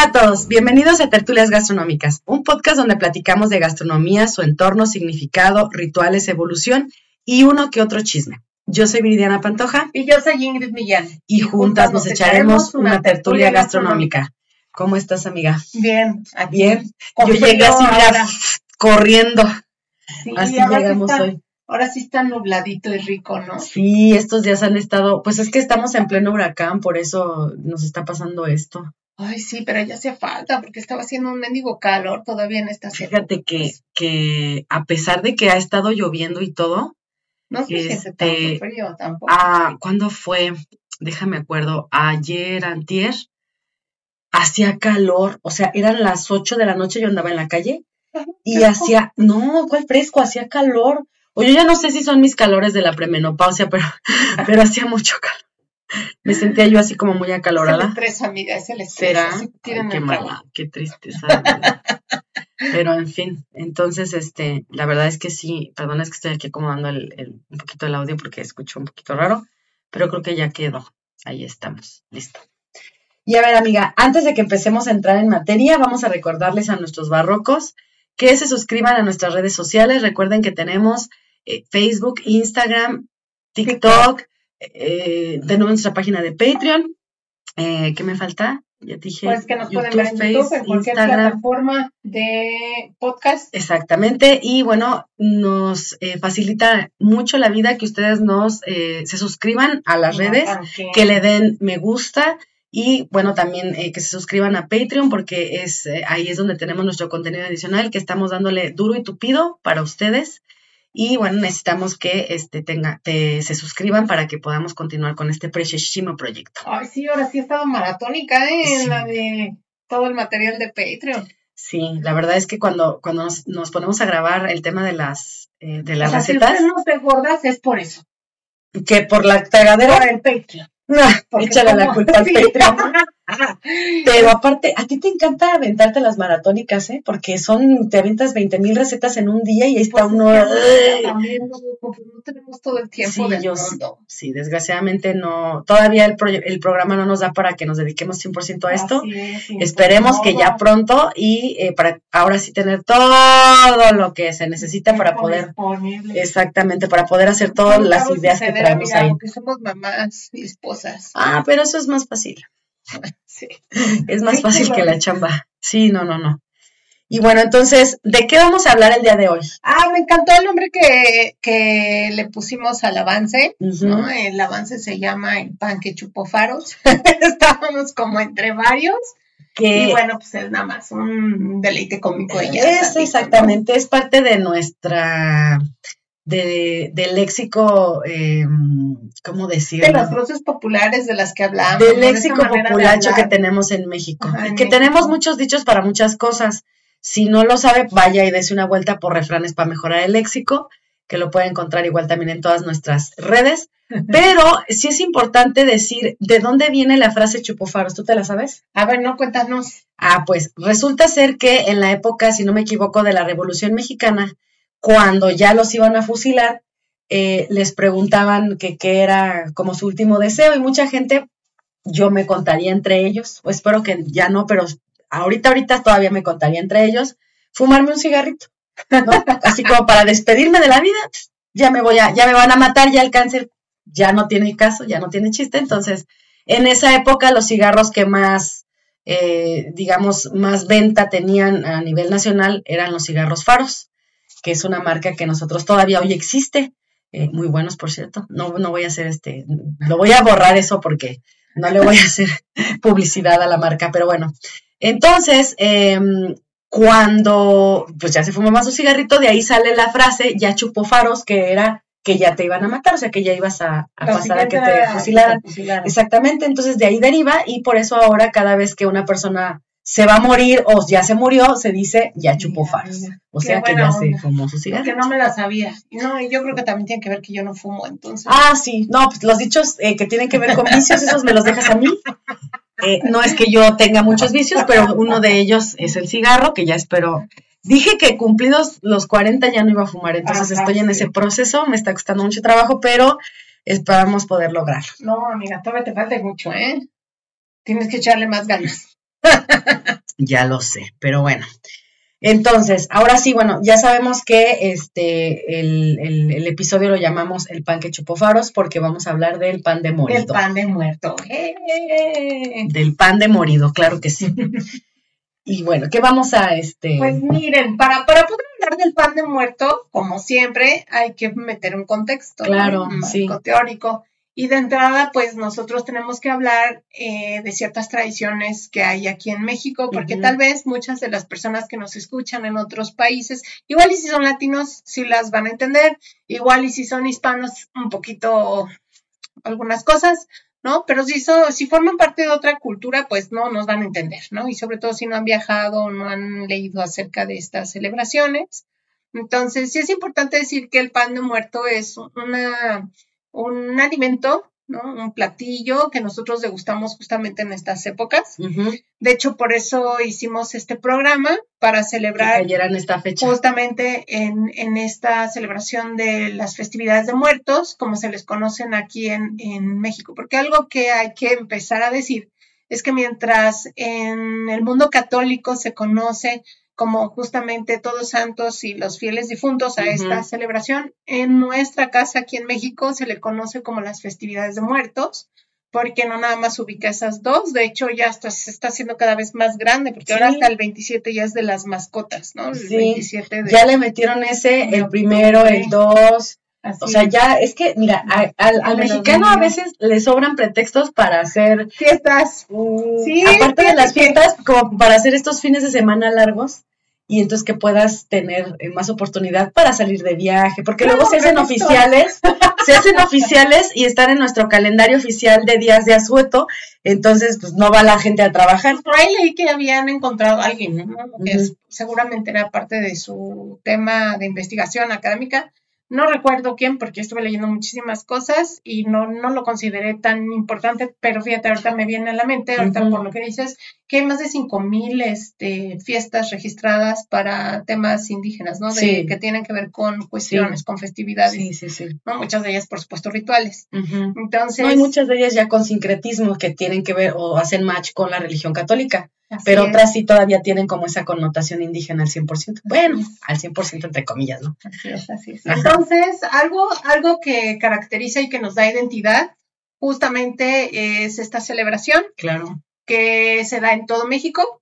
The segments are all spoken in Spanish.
Hola a todos, bienvenidos a Tertulias Gastronómicas, un podcast donde platicamos de gastronomía, su entorno, significado, rituales, evolución y uno que otro chisme. Yo soy Viridiana Pantoja. Y yo soy Ingrid Millán. Y, juntas, nos echaremos una, tertulia, gastronómica. ¿Cómo estás, amiga? Bien. Bien. Yo llegué así, mira, corriendo. así llegamos hoy. Ahora sí está nubladito y rico, ¿no? Sí, estos días han estado, pues es que estamos en pleno huracán, por eso nos está pasando esto. Ay, sí, pero ya hacía falta porque estaba haciendo un mendigo calor todavía en esta Fíjate que, que a pesar de que ha estado lloviendo y todo. No sé este, tanto frío tampoco. Ah, ¿cuándo fue? Déjame acuerdo. Ayer, antier, hacía calor. O sea, eran las 8 de la noche, yo andaba en la calle y hacía, no, ¿cuál fresco? Hacía calor. O yo ya no sé si son mis calores de la premenopausia, pero, pero hacía mucho calor. Me sentía yo así como muy acalorada. Es el estrés, amiga, es el estrés. ¿Será? qué mala, qué tristeza. Pero en fin, entonces, este, la verdad es que sí, perdón, es que estoy aquí acomodando el, un poquito el audio porque escucho un poquito raro, pero creo que ya quedó. Ahí estamos, listo. Y a ver, amiga, antes de que empecemos a entrar en materia, vamos a recordarles a nuestros barrocos que se suscriban a nuestras redes sociales. Recuerden que tenemos eh, Facebook, Instagram, TikTok, eh, tenemos nuestra página de Patreon. Eh, ¿Qué me falta? Ya dije. Pues que nos pueden ver en YouTube, en cualquier plataforma de podcast. Exactamente. Y bueno, nos eh, facilita mucho la vida que ustedes nos eh, se suscriban a las redes, que le den me gusta. Y bueno, también que se suscriban a Patreon porque es ahí es donde tenemos nuestro contenido adicional que estamos dándole duro y tupido para ustedes. Y bueno, necesitamos que este, tenga, se suscriban para que podamos continuar con este preciosísimo proyecto. Ay, sí, ahora sí he estado maratónica ¿eh? en la de todo el material de Patreon. Sí, la verdad es que cuando, cuando nos, ponemos a grabar el tema de las, eh, de las recetas. Si no te gordas es por eso. Que por la tragadera. Por el Patreon. échale la culpa al Patreon. Pero aparte, a ti te encanta aventarte las maratónicas, ¿eh? Porque son, te aventas 20 mil recetas en un día y ahí está pues uno. También no, no tenemos todo el tiempo sí, del Sí, desgraciadamente no, todavía el, el, programa no nos da para que nos dediquemos 100% a esto. Esperemos que ya pronto y eh, para ahora sí tener todo lo que se necesita para poder. Exactamente, para poder hacer todas las ideas que traemos ahí. Porque somos mamás y esposas. Ah, pero eso es más fácil. Sí. Es más fácil que la chamba. Sí, no, no, no. Y bueno, entonces, ¿de qué vamos a hablar el día de hoy? Ah, me encantó el nombre que, que le pusimos al avance, ¿no? El avance se llama El pan que chupó faros. Estábamos como entre varios. Que, y bueno, pues es nada más un deleite cómico. Es exactamente, es parte de nuestra de, del léxico, eh, ¿cómo decirlo? De las frases populares de las que hablamos. Del léxico populacho que tenemos en México. que tenemos muchos dichos para muchas cosas. Si no lo sabe, vaya y dese una vuelta por refranes para mejorar el léxico, que lo puede encontrar igual también en todas nuestras redes. Pero sí es importante decir de dónde viene la frase chupofaros. ¿Tú te la sabes? A ver, no, cuéntanos. Ah, pues resulta ser que en la época, si no me equivoco, de la Revolución Mexicana, cuando ya los iban a fusilar, eh, les preguntaban qué era como su último deseo y mucha gente, yo me contaría entre ellos, o espero que ya no, pero ahorita, ahorita todavía me contaría entre ellos, fumarme un cigarrito, Así como para despedirme de la vida, ya me voy a, ya me van a matar, ya el cáncer ya no tiene caso, ya no tiene chiste, entonces, en esa época los cigarros que más, eh, digamos, más venta tenían a nivel nacional eran los cigarros faros que es una marca que nosotros todavía hoy existe, eh, muy buenos por cierto. No, no voy a hacer este, lo voy a borrar eso porque no le voy a hacer publicidad a la marca, pero bueno. Entonces, em, cuando pues ya se fumaba su cigarrito, de ahí sale la frase, ya chupó faros, que era que ya te iban a matar, o sea, que ya ibas a, pasar a que te fusilaran. Exactamente, entonces de ahí deriva y por eso ahora cada vez que una persona se va a morir o ya se murió, se dice ya chupó faros. O sea que ya se fumó su cigarro. Que no me la sabía. No, yo creo que también tiene que ver que yo no fumo, entonces. Ah, sí. No, pues los dichos eh, que tienen que ver con vicios, esos me los dejas a mí. Eh, no es que yo tenga muchos vicios, pero uno de ellos es el cigarro, que ya espero. Dije que cumplidos los 40 ya no iba a fumar, entonces estoy en ese proceso, me está costando mucho trabajo, pero esperamos poder lograrlo. No, amiga, todavía te falta mucho, ¿eh? Tienes que echarle más ganas. ya lo sé, pero bueno. Entonces, ahora sí, bueno, ya sabemos que este el, episodio lo llamamos el pan que chupó faros porque vamos a hablar del pan de morido. Del pan de muerto. ¡Eh! Del pan de morido, claro que sí. y bueno, ¿qué vamos a este? Pues miren, para, para poder hablar del pan de muerto, como siempre, hay que meter un contexto. Claro, sí. teórico. Y de entrada, pues nosotros tenemos que hablar eh, de ciertas tradiciones que hay aquí en México, porque tal vez muchas de las personas que nos escuchan en otros países, igual y si son latinos, sí las van a entender, igual y si son hispanos, un poquito algunas cosas, ¿no? Pero si, si forman parte de otra cultura, pues no nos van a entender, ¿no? Y sobre todo si no han viajado o no han leído acerca de estas celebraciones. Entonces, sí es importante decir que el pan de muerto es una un alimento, ¿no? Un platillo que nosotros degustamos justamente en estas épocas. De hecho, por eso hicimos este programa para celebrar en esta fecha. justamente en, en, esta celebración de las festividades de muertos, como se les conocen aquí en, en México. Porque algo que hay que empezar a decir es que mientras en el mundo católico se conoce como justamente todos santos y los fieles difuntos a esta celebración. En nuestra casa aquí en México se le conoce como las festividades de muertos, porque no nada más ubica esas dos, de hecho ya hasta se está haciendo cada vez más grande, porque ahora hasta el 27 ya es de las mascotas, ¿no? El 27 ya le metieron ese, el primero, el dos, o sea, ya es que, mira, al, mexicano a veces le sobran pretextos para hacer fiestas. sí, aparte de las fiestas, como para hacer estos fines de semana largos y entonces que puedas tener eh, más oportunidad para salir de viaje, porque luego se hacen oficiales, se hacen oficiales y están en nuestro calendario oficial de días de asueto, entonces pues no va la gente a trabajar. Por ahí leí que habían encontrado a alguien, ¿no? que seguramente era parte de su tema de investigación académica, no recuerdo quién, porque estuve leyendo muchísimas cosas y no, no lo consideré tan importante, pero fíjate, ahorita me viene a la mente, ahorita por lo que dices, que hay más de 5.000 este, fiestas registradas para temas indígenas, ¿no? De, Que tienen que ver con cuestiones, con festividades. Sí, sí, sí. ¿no? Muchas de ellas, por supuesto, rituales. Entonces. hay muchas de ellas ya con sincretismo que tienen que ver o hacen match con la religión católica pero otras sí todavía tienen como esa connotación indígena al 100%. Bueno, al 100% entre comillas, ¿no? Así es, así es. Entonces, algo, algo que caracteriza y que nos da identidad justamente es esta celebración. Claro. Que se da en todo México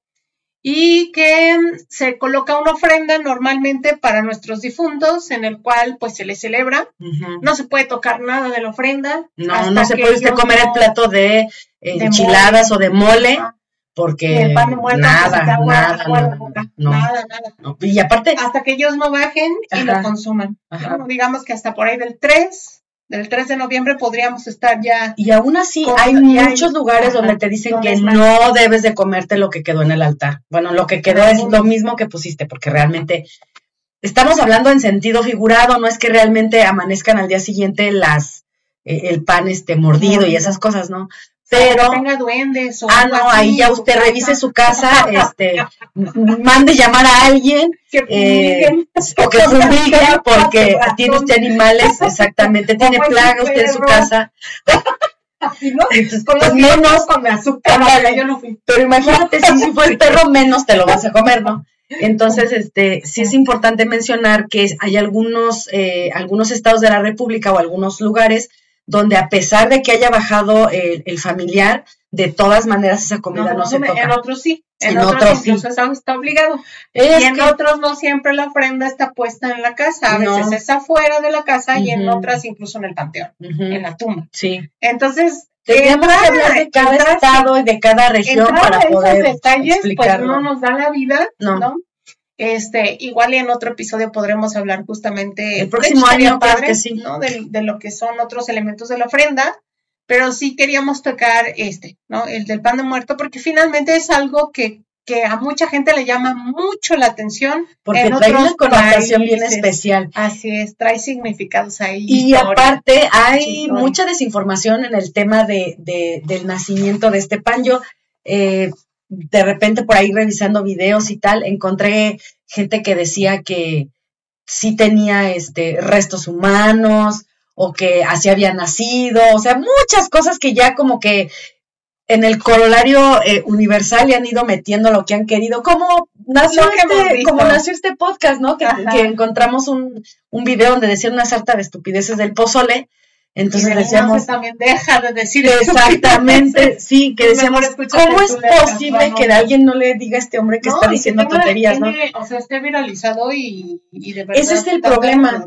y que se coloca una ofrenda normalmente para nuestros difuntos en el cual pues se les celebra. No se puede tocar nada de la ofrenda. No, no se puede comer el plato de, enchiladas o de mole porque nada, nada, nada, nada, nada, Y aparte... Hasta que ellos no bajen y lo consuman. Digamos que hasta por ahí del 3, del 3 de noviembre podríamos estar ya... Y aún así hay muchos lugares donde te dicen que no debes de comerte lo que quedó en el altar. Bueno, lo que quedó es lo mismo que pusiste, porque realmente... Estamos hablando en sentido figurado, no es que realmente amanezcan al día siguiente las eh, el pan este mordido y esas cosas, ¿no? Pero tenga duendes o ah no ahí ya usted revise su casa este mande llamar a alguien que eh, o que fumiguen porque tiene usted animales exactamente tiene plaga usted en su casa. Así no, con los menos con azúcar, yo no fui. pero imagínate si, si fue el perro menos te lo vas a comer no entonces, este, sí es importante mencionar que hay algunos, eh, algunos estados de la República o algunos lugares donde a pesar de que haya bajado el, familiar, de todas maneras esa comida no, se toca. En otros sí, en, otros, sí. está obligado. y en otros no siempre la ofrenda está puesta en la casa, a veces es afuera de la casa y en otras incluso en el panteón, en la tumba. Sí. Entonces, Tenemos que hablar de cada estado y de cada región para poder detalles, pues no nos da la vida, ¿no? Este, igual en otro episodio podremos hablar justamente el próximo año padre, ¿no? De, de, lo que son otros elementos de la ofrenda, pero sí queríamos tocar este, ¿no? El del pan de muerto, porque finalmente es algo que que a mucha gente le llama mucho la atención. Porque trae una connotación bien especial. Así es, trae significados ahí. Y aparte hay mucha desinformación en el tema de, del nacimiento de este pan. Yo eh, de repente por ahí revisando videos y tal, encontré gente que decía que sí tenía este, restos humanos o que así había nacido, o sea, muchas cosas que ya como que en el corolario eh, universal y han ido metiendo lo que han querido, como nació, este, como nació este podcast, ¿no? Que, encontramos un, un, video donde decían una sarta de estupideces del pozole entonces decíamos. también deja de decir Exactamente, sí, que decíamos, ¿cómo es posible que alguien no le diga a este hombre que está diciendo tonterías, ¿no? O sea, esté viralizado y, de verdad. Ese es el problema.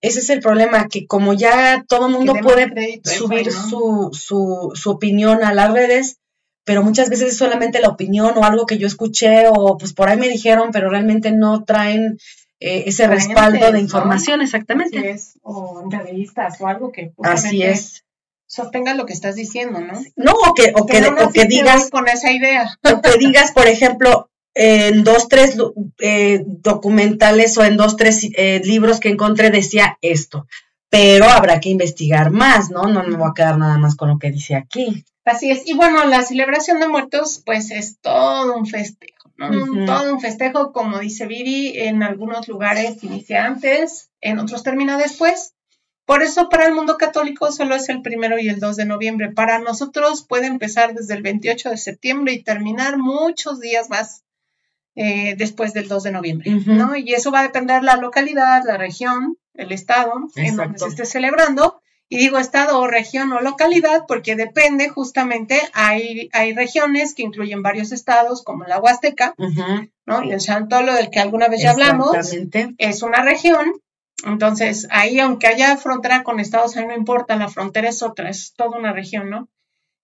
Ese es el problema, que como ya todo el mundo puede subir su, su, su opinión a las redes, pero muchas veces es solamente la opinión o algo que yo escuché o pues por ahí me dijeron, pero realmente no traen eh, ese respaldo de información, exactamente. o entrevistas o algo que Así es. sostenga lo que estás diciendo, ¿no? No, o que, o que, que digas con esa idea. O que digas, por ejemplo, en dos, tres eh, documentales o en dos, tres eh, libros que encontré decía esto, pero habrá que investigar más, ¿no? No me voy a quedar nada más con lo que dice aquí. Así es. Y bueno, la celebración de muertos, pues es todo un festejo todo un festejo, como dice Viri, en algunos lugares inicia antes, en otros termina después. Por eso para el mundo católico solo es el primero y el 2 de noviembre. Para nosotros puede empezar desde el 28 de septiembre y terminar muchos días más eh, después del 2 de noviembre, ¿no? Y eso va a depender de la localidad, la región, el estado en donde se esté celebrando. Y digo estado o región o localidad porque depende justamente, hay, hay regiones que incluyen varios estados como la Huasteca, ¿no? Y el Chantolo del que alguna vez ya hablamos, es una región. Entonces, ahí aunque haya frontera con estados, ahí no importa, la frontera es otra, es toda una región, ¿no?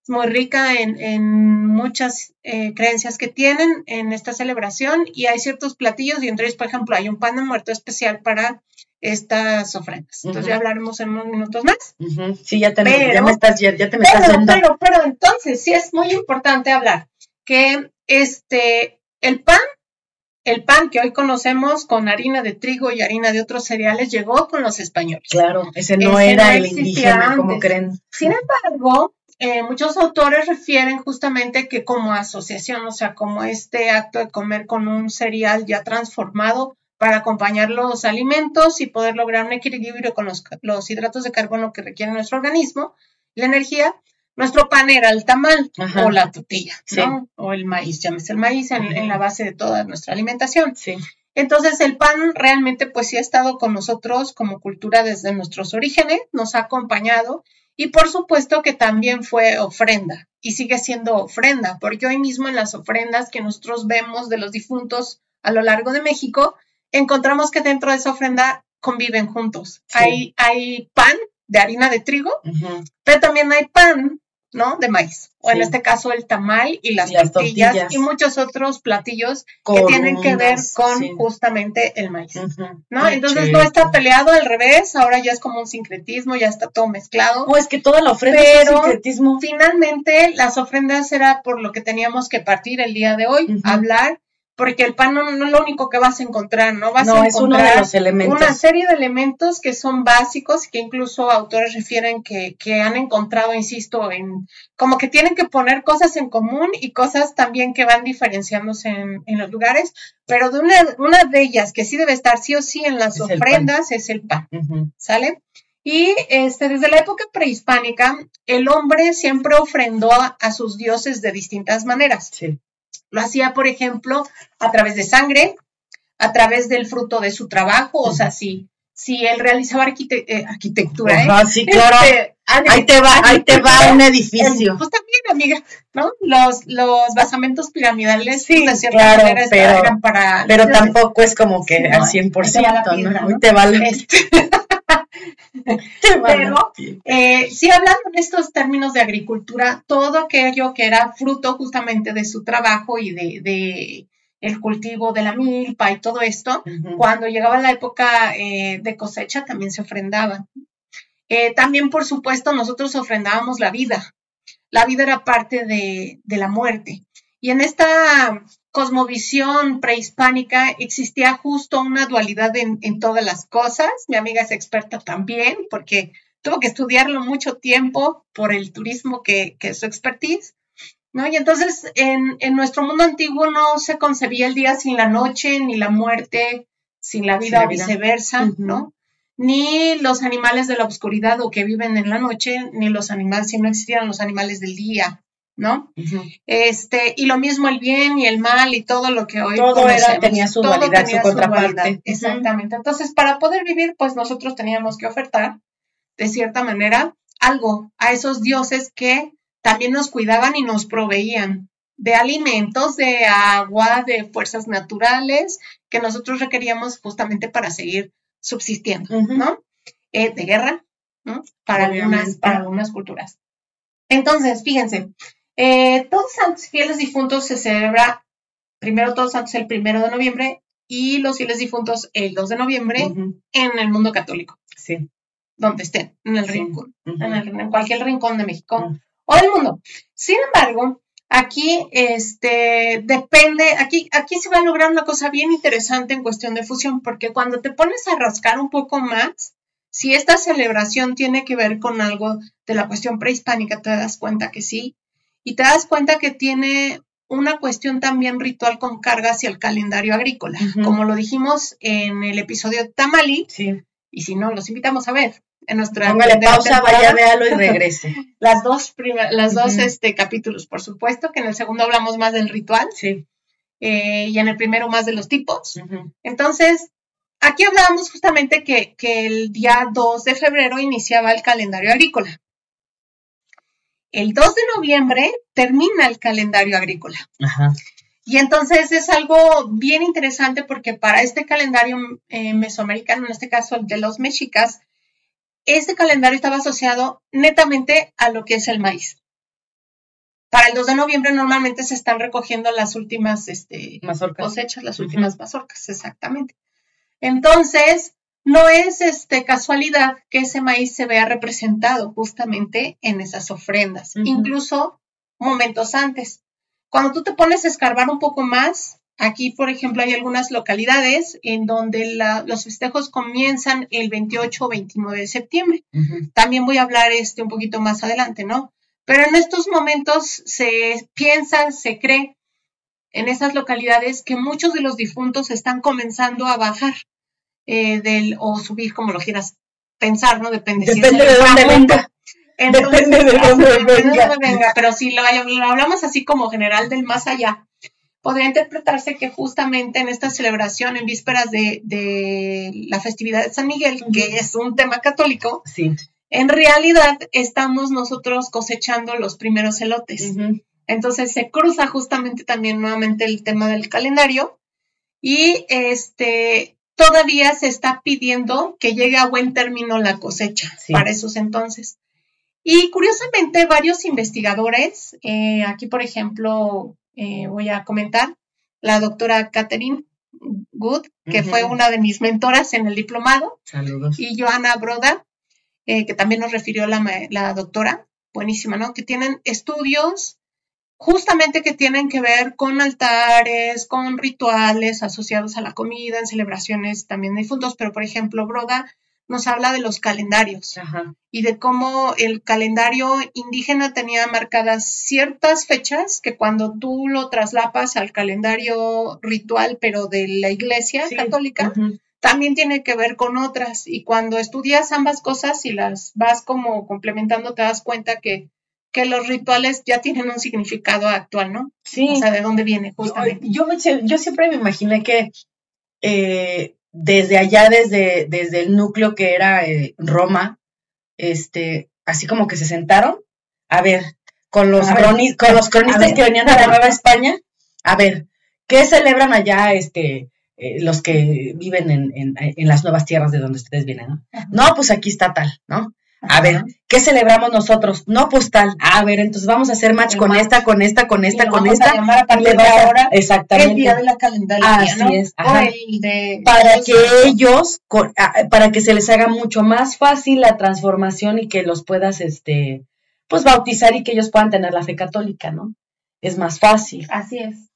Es muy rica en, en muchas eh, creencias que tienen en esta celebración y hay ciertos platillos y entre ellos, por ejemplo, hay un pan de muerto especial para estas ofrendas. Entonces ya hablaremos en unos minutos más. Sí, ya, te, ya me estás, ya, te me estás yendo. Pero, pero entonces sí es muy importante hablar que este, el pan, el pan que hoy conocemos con harina de trigo y harina de otros cereales llegó con los españoles. Claro, ese no era el indígena, como creen. Sin embargo, eh, muchos autores refieren justamente que como asociación, o sea, como este acto de comer con un cereal ya transformado, para acompañar los alimentos y poder lograr un equilibrio con los, hidratos de carbono que requiere nuestro organismo, la energía. Nuestro pan era el tamal o la tortilla, ¿no? O el maíz, llámese el maíz en, la base de toda nuestra alimentación. Sí. Entonces el pan realmente pues sí ha estado con nosotros como cultura desde nuestros orígenes, nos ha acompañado y por supuesto que también fue ofrenda y sigue siendo ofrenda, porque hoy mismo en las ofrendas que nosotros vemos de los difuntos a lo largo de México, encontramos que dentro de esa ofrenda conviven juntos. Hay, hay pan de harina de trigo, pero también hay pan, ¿no? De maíz. O en este caso el tamal y las, tortillas, y muchos otros platillos que tienen que ver con justamente el maíz, ¿no? Entonces no está peleado al revés, ahora ya es como un sincretismo, ya está todo mezclado. O es que toda la ofrenda es un sincretismo. Finalmente las ofrendas era por lo que teníamos que partir el día de hoy, hablar porque el pan no, es lo único que vas a encontrar, ¿no? Vas a encontrar una serie de elementos que son básicos, que incluso autores refieren que, han encontrado, insisto, en como que tienen que poner cosas en común y cosas también que van diferenciándose en, los lugares, pero de una, una, de ellas que sí debe estar sí o sí en las ofrendas es el pan, ¿sale? Y este, desde la época prehispánica, el hombre siempre ofrendó a, a sus dioses de distintas maneras. Sí. Lo hacía, por ejemplo, a través de sangre, a través del fruto de su trabajo, o sea, si, si él realizaba eh, arquitectura. ¿eh? sí, claro. Este, ahí te va, ahí te va un edificio. Pues también, amiga, ¿no? Los, los basamentos piramidales, sí, pues, de cierta claro, manera, pero, eran para... Pero tampoco es como que al 100%, ¿no? Ahí te va la... Este. Pero eh, sí, hablando en estos términos de agricultura, todo aquello que era fruto justamente de su trabajo y de, el cultivo de la milpa y todo esto, cuando llegaba la época eh, de cosecha también se ofrendaba. Eh, también, por supuesto, nosotros ofrendábamos la vida. La vida era parte de, la muerte. Y en esta cosmovisión prehispánica existía justo una dualidad en, todas las cosas. Mi amiga es experta también porque tuvo que estudiarlo mucho tiempo por el turismo que, que es su expertise. ¿no? Y entonces en, nuestro mundo antiguo no se concebía el día sin la noche, ni la muerte sin la vida, o viceversa, ¿no? Ni los animales de la oscuridad o que viven en la noche, ni los animales, si no existieran los animales del día, ¿no? Este, y lo mismo el bien y el mal y todo lo que hoy todo era, tenía su dualidad, su contraparte. Exactamente. Entonces, para poder vivir, pues nosotros teníamos que ofertar, de cierta manera, algo a esos dioses que también nos cuidaban y nos proveían de alimentos, de agua, de fuerzas naturales que nosotros requeríamos justamente para seguir subsistiendo, ¿no? Eh, de guerra, ¿no? Para algunas, para algunas culturas. Entonces, fíjense, eh, Todos Santos Fieles Difuntos se celebra primero Todos Santos el primero de noviembre y los fieles difuntos el 2 de noviembre en el mundo católico. Sí. Donde estén, en el rincón, en, cualquier rincón de México o del mundo. Sin embargo, aquí este, depende, aquí, aquí se va a lograr una cosa bien interesante en cuestión de fusión, porque cuando te pones a rascar un poco más, si esta celebración tiene que ver con algo de la cuestión prehispánica, te das cuenta que sí, y te das cuenta que tiene una cuestión también ritual con carga hacia el calendario agrícola, como lo dijimos en el episodio Tamali, sí. y si no, los invitamos a ver en nuestra Póngale pausa, vaya, véalo y regrese. las dos, las dos este, capítulos, por supuesto, que en el segundo hablamos más del ritual. Sí. Eh, y en el primero más de los tipos. Entonces, aquí hablábamos justamente que, que el día 2 de febrero iniciaba el calendario agrícola. El 2 de noviembre termina el calendario agrícola. Ajá. Y entonces es algo bien interesante porque para este calendario eh, mesoamericano, en este caso el de los mexicas, este calendario estaba asociado netamente a lo que es el maíz. Para el 2 de noviembre normalmente se están recogiendo las últimas este, cosechas, las últimas mazorcas, exactamente. Entonces, no es este, casualidad que ese maíz se vea representado justamente en esas ofrendas, incluso momentos antes. Cuando tú te pones a escarbar un poco más, Aquí, por ejemplo, hay algunas localidades en donde los festejos comienzan el 28 o 29 de septiembre. También voy a hablar este un poquito más adelante, ¿no? Pero en estos momentos se piensa, se cree en esas localidades que muchos de los difuntos están comenzando a bajar eh, del, o subir, como lo quieras pensar, ¿no? Depende, Depende si de dónde venga. Depende de dónde venga. Pero si lo hablamos así como general del más allá, podría interpretarse que justamente en esta celebración, en vísperas de, la festividad de San Miguel, que es un tema católico, sí. en realidad estamos nosotros cosechando los primeros elotes. Entonces se cruza justamente también nuevamente el tema del calendario y este todavía se está pidiendo que llegue a buen término la cosecha para esos entonces. Y curiosamente, varios investigadores, eh, aquí por ejemplo, eh, voy a comentar, la doctora Catherine Good, que fue una de mis mentoras en el diplomado. Saludos. Y Joana Broda, eh, que también nos refirió la, la doctora, buenísima, ¿no? Que tienen estudios justamente que tienen que ver con altares, con rituales asociados a la comida, en celebraciones también de difuntos, pero por ejemplo, Broda nos habla de los calendarios y de cómo el calendario indígena tenía marcadas ciertas fechas que cuando tú lo traslapas al calendario ritual, pero de la iglesia católica, también tiene que ver con otras. Y cuando estudias ambas cosas y las vas como complementando, te das cuenta que, que los rituales ya tienen un significado actual, ¿no? Sí. O sea, de dónde viene justamente. Yo, yo, siempre me imaginé que eh, desde allá, desde, desde el núcleo que era eh, Roma, este, así como que se sentaron, a ver, con los, con los cronistas que venían de la Nueva España, a ver, ¿qué celebran allá este, eh, los que viven en, en, las nuevas tierras de donde ustedes vienen? ¿no? no, pues aquí está tal, ¿no? A ver, ¿qué celebramos nosotros? No, pues tal. A ver, entonces vamos a hacer match con esta, con esta, con esta, con esta. y le ahora exactamente. el día de la calendaria. Así es. para que ellos, para que se les haga mucho más fácil la transformación y que los puedas, este, pues bautizar y que ellos puedan tener la fe católica, ¿no? Es más fácil. Así es.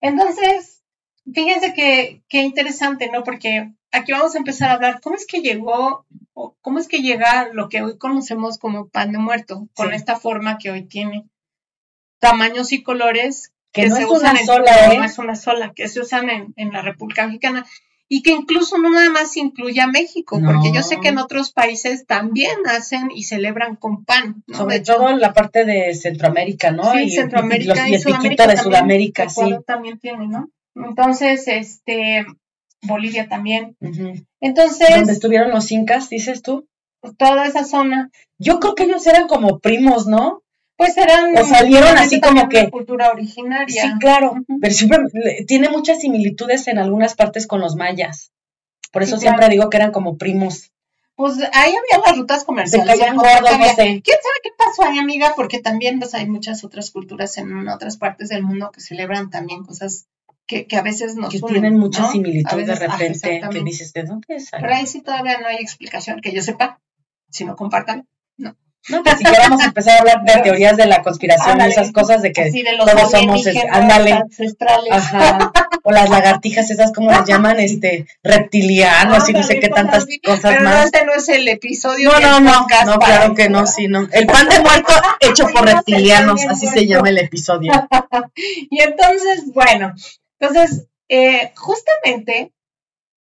Entonces, fíjense que, qué interesante, ¿no? Porque aquí vamos a empezar a hablar cómo es que llegó, cómo es que llega lo que hoy conocemos como pan de muerto, con esta forma que hoy tiene, tamaños y colores que, no se es usan una sola, ¿eh? no es una sola, que se usan en, en, la República Mexicana y que incluso no nada más incluye a México, porque yo sé que en otros países también hacen y celebran con pan. Sobre todo en la parte de Centroamérica, ¿no? Sí, Centroamérica y, y, Sudamérica de Sudamérica, sí. también tiene, ¿no? Entonces, este, Bolivia también. Entonces. ¿Dónde estuvieron los incas, dices tú? Toda esa zona. Yo creo que ellos eran como primos, ¿no? Pues eran. O salieron así como que. Cultura originaria. Sí, claro. Pero siempre tiene muchas similitudes en algunas partes con los mayas. Por eso siempre digo que eran como primos. Pues ahí había las rutas comerciales. Se ¿Quién sabe qué pasó ahí, amiga? Porque también pues, hay muchas otras culturas en otras partes del mundo que celebran también cosas que, a veces nos que tienen mucha similitud de repente que dices de dónde es ahí sí todavía no hay explicación que yo sepa si no compartan no no, que si queramos empezar a hablar de teorías de la conspiración y esas cosas de que todos somos ándale, ancestrales. Ajá, o las lagartijas esas como las llaman este reptilianos y no sé qué tantas cosas pero más. este no es el episodio. No, no, no, no, claro que no, sí, no. El pan de muerto hecho por reptilianos, así se llama el episodio. y entonces, bueno, entonces, eh, justamente,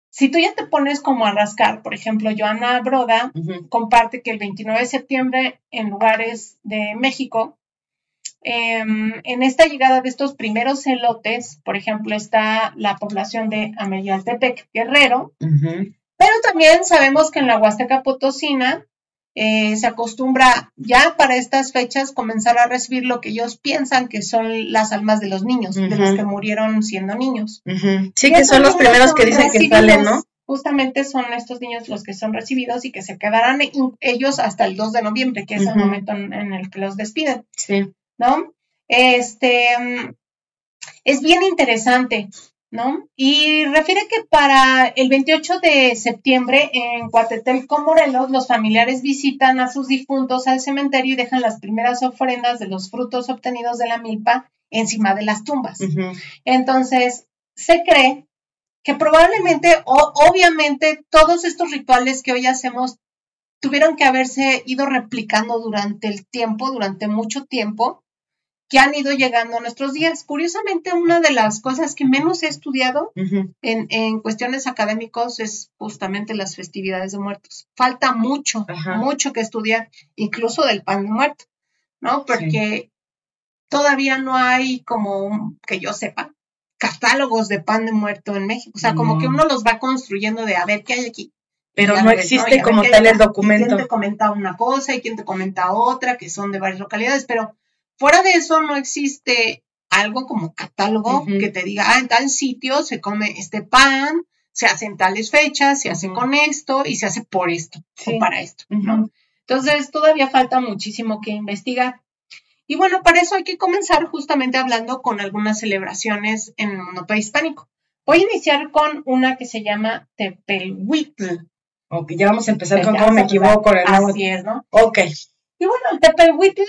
si tú ya te pones como a rascar, por ejemplo, Joana Broda comparte que el 29 de septiembre en lugares de México, em, en esta llegada de estos primeros celotes, por ejemplo, está la población de Ameyaltepec Guerrero, pero también sabemos que en la Huasteca Potosina eh, se acostumbra ya para estas fechas comenzar a recibir lo que ellos piensan que son las almas de los niños, de los que murieron siendo niños. Sí, que son los primeros que dicen que salen, ¿no? Justamente son estos niños los que son recibidos y que se quedarán ellos hasta el 2 de noviembre, que es el momento en, en, el que los despiden. Sí. ¿No? Este, mm, es bien interesante ¿no? Y refiere que para el 28 de septiembre en Cuatetelco, Morelos, los familiares visitan a sus difuntos al cementerio y dejan las primeras ofrendas de los frutos obtenidos de la milpa encima de las tumbas. Entonces, se cree que probablemente, o obviamente, todos estos rituales que hoy hacemos tuvieron que haberse ido replicando durante el tiempo, durante mucho tiempo, que han ido llegando a nuestros días. Curiosamente, una de las cosas que menos he estudiado en, cuestiones académicos es justamente las festividades de muertos. Falta mucho, mucho que estudiar, incluso del pan de muerto, ¿no? Porque todavía no hay, como que yo sepa, catálogos de pan de muerto en México. O sea, como que uno los va construyendo de a ver qué hay aquí. Pero no existe como tal el documento. quién te comenta una cosa y quién te comenta otra, que son de varias localidades, pero Fuera de eso no existe algo como catálogo que te diga, ah, en tal sitio se come este pan, se hace en tales fechas, se hace con esto y se hace por esto o para esto, ¿no? Entonces todavía falta muchísimo que investigar. Y bueno, para eso hay que comenzar justamente hablando con algunas celebraciones en el mundo prehispánico. Voy a iniciar con una que se llama Tepelhuitl. Ok, ya vamos a empezar con cómo me equivoco. Así es, ¿no? Ok. Y bueno, el Tepelhuitl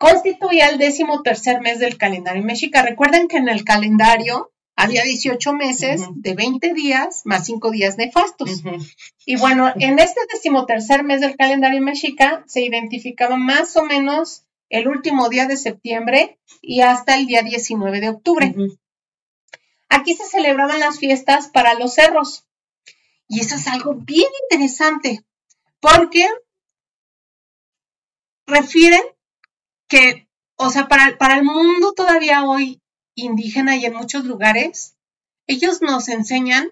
constituía el décimo tercer mes del calendario mexica. Recuerden que en el calendario había 18 meses de 20 días más 5 días nefastos. Y bueno, en este decimotercer mes del calendario mexica se identificaba más o menos el último día de septiembre y hasta el día 19 de octubre. Aquí se celebraban las fiestas para los cerros. Y eso es algo bien interesante porque refieren que, o sea, para, para el mundo todavía hoy indígena y en muchos lugares, ellos nos enseñan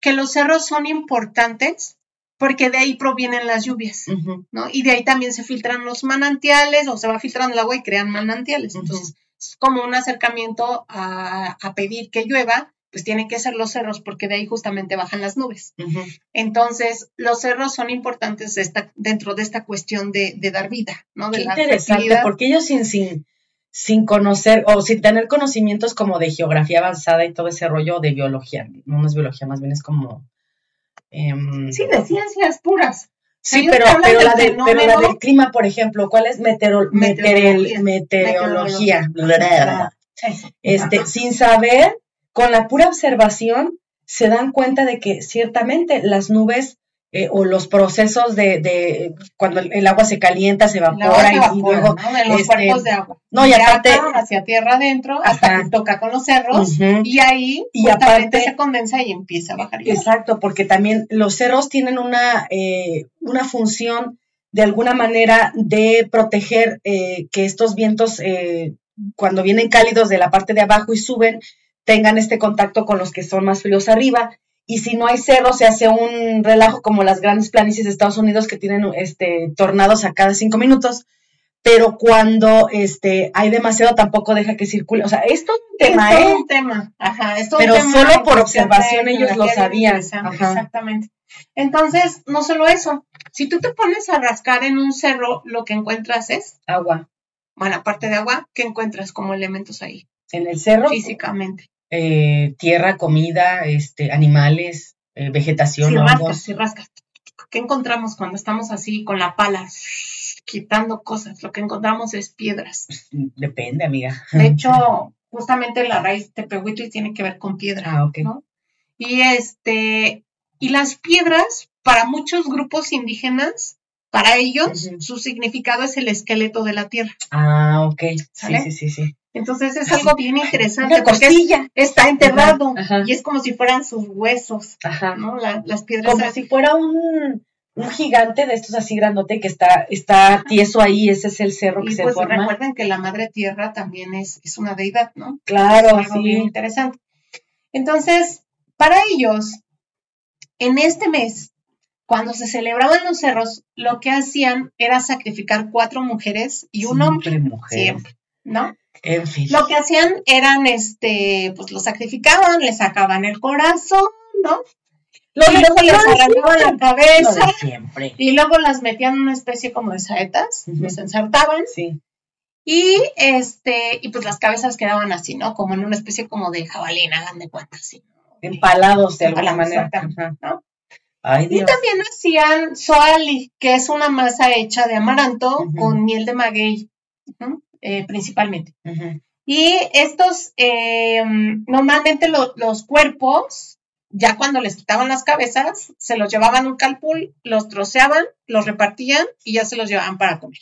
que los cerros son importantes porque de ahí provienen las lluvias, ¿no? Y de ahí también se filtran los manantiales o se va filtrando el agua y crean manantiales. Entonces, es como un acercamiento a, a, pedir que llueva pues tienen que ser los cerros porque de ahí justamente bajan las nubes. Entonces, los cerros son importantes dentro de esta cuestión de, dar vida, ¿no? De interesante, porque ellos sin, sin, sin conocer o sin tener conocimientos como de geografía avanzada y todo ese rollo de biología, no, es biología, más bien es como... Em, sí, de ciencias puras. Sí, pero, pero, la del clima, por ejemplo, ¿cuál es meteorología? meteorología. Este, sin saber con la pura observación se dan cuenta de que ciertamente las nubes eh, o los procesos de, cuando el, agua se calienta, se evapora, y, luego ¿no? los este, cuerpos de agua. No, y, aparte hacia tierra adentro hasta que toca con los cerros y ahí y aparte se condensa y empieza a bajar. Exacto, porque también los cerros tienen una eh, una función de alguna manera de proteger eh, que estos vientos cuando vienen cálidos de la parte de abajo y suben tengan este contacto con los que son más fríos arriba. Y si no hay cerro, se hace un relajo como las grandes planicies de Estados Unidos que tienen este, tornados a cada cinco minutos. Pero cuando este, hay demasiado, tampoco deja que circule. O sea, esto es un tema, es ¿eh? un tema. Ajá, es Pero solo por observación ellos lo sabían. Exactamente. Entonces, no solo eso. Si tú te pones a rascar en un cerro, lo que encuentras es agua. Bueno, aparte de agua, ¿qué encuentras como elementos ahí? En el cerro. Físicamente. Eh, tierra, comida, este, animales, eh, vegetación. Si rascas, si rascas. ¿Qué encontramos cuando estamos así con la pala, quitando cosas? Lo que encontramos es piedras. Depende, amiga. De hecho, justamente la raíz de y tiene que ver con piedra. Ah, ok. Y este, y las piedras, para muchos grupos indígenas, para ellos, su significado es el esqueleto de la tierra. Ah, ok. Sí, sí, sí, sí. Entonces es algo bien interesante porque está enterrado y es como si fueran sus huesos, Ajá. ¿no? las piedras. Como si fuera un, gigante de estos así grandote que está, está tieso ahí, ese es el cerro que se pues forma. Recuerden que la madre tierra también es, es una deidad, ¿no? Claro, es algo bien interesante. Entonces, para ellos, en este mes, cuando se celebraban los cerros, lo que hacían era sacrificar cuatro mujeres y un hombre. Siempre, ¿no? Lo que hacían eran, este, pues lo sacrificaban, le sacaban el corazón, ¿no? y luego les arrancaban la cabeza. Y luego las metían en una especie como de saetas, les ensartaban. Sí. Y este, y pues las cabezas quedaban así, ¿no? Como en una especie como de jabalina, hagan de cuenta, así. Empalados de alguna manera. ¿no? Y también hacían soali, que es una masa hecha de amaranto con miel de maguey. Eh, principalmente. Y estos, eh, normalmente los cuerpos, ya cuando les quitaban las cabezas, se los llevaban a un calpul, los troceaban, los repartían y ya se los llevaban para comer.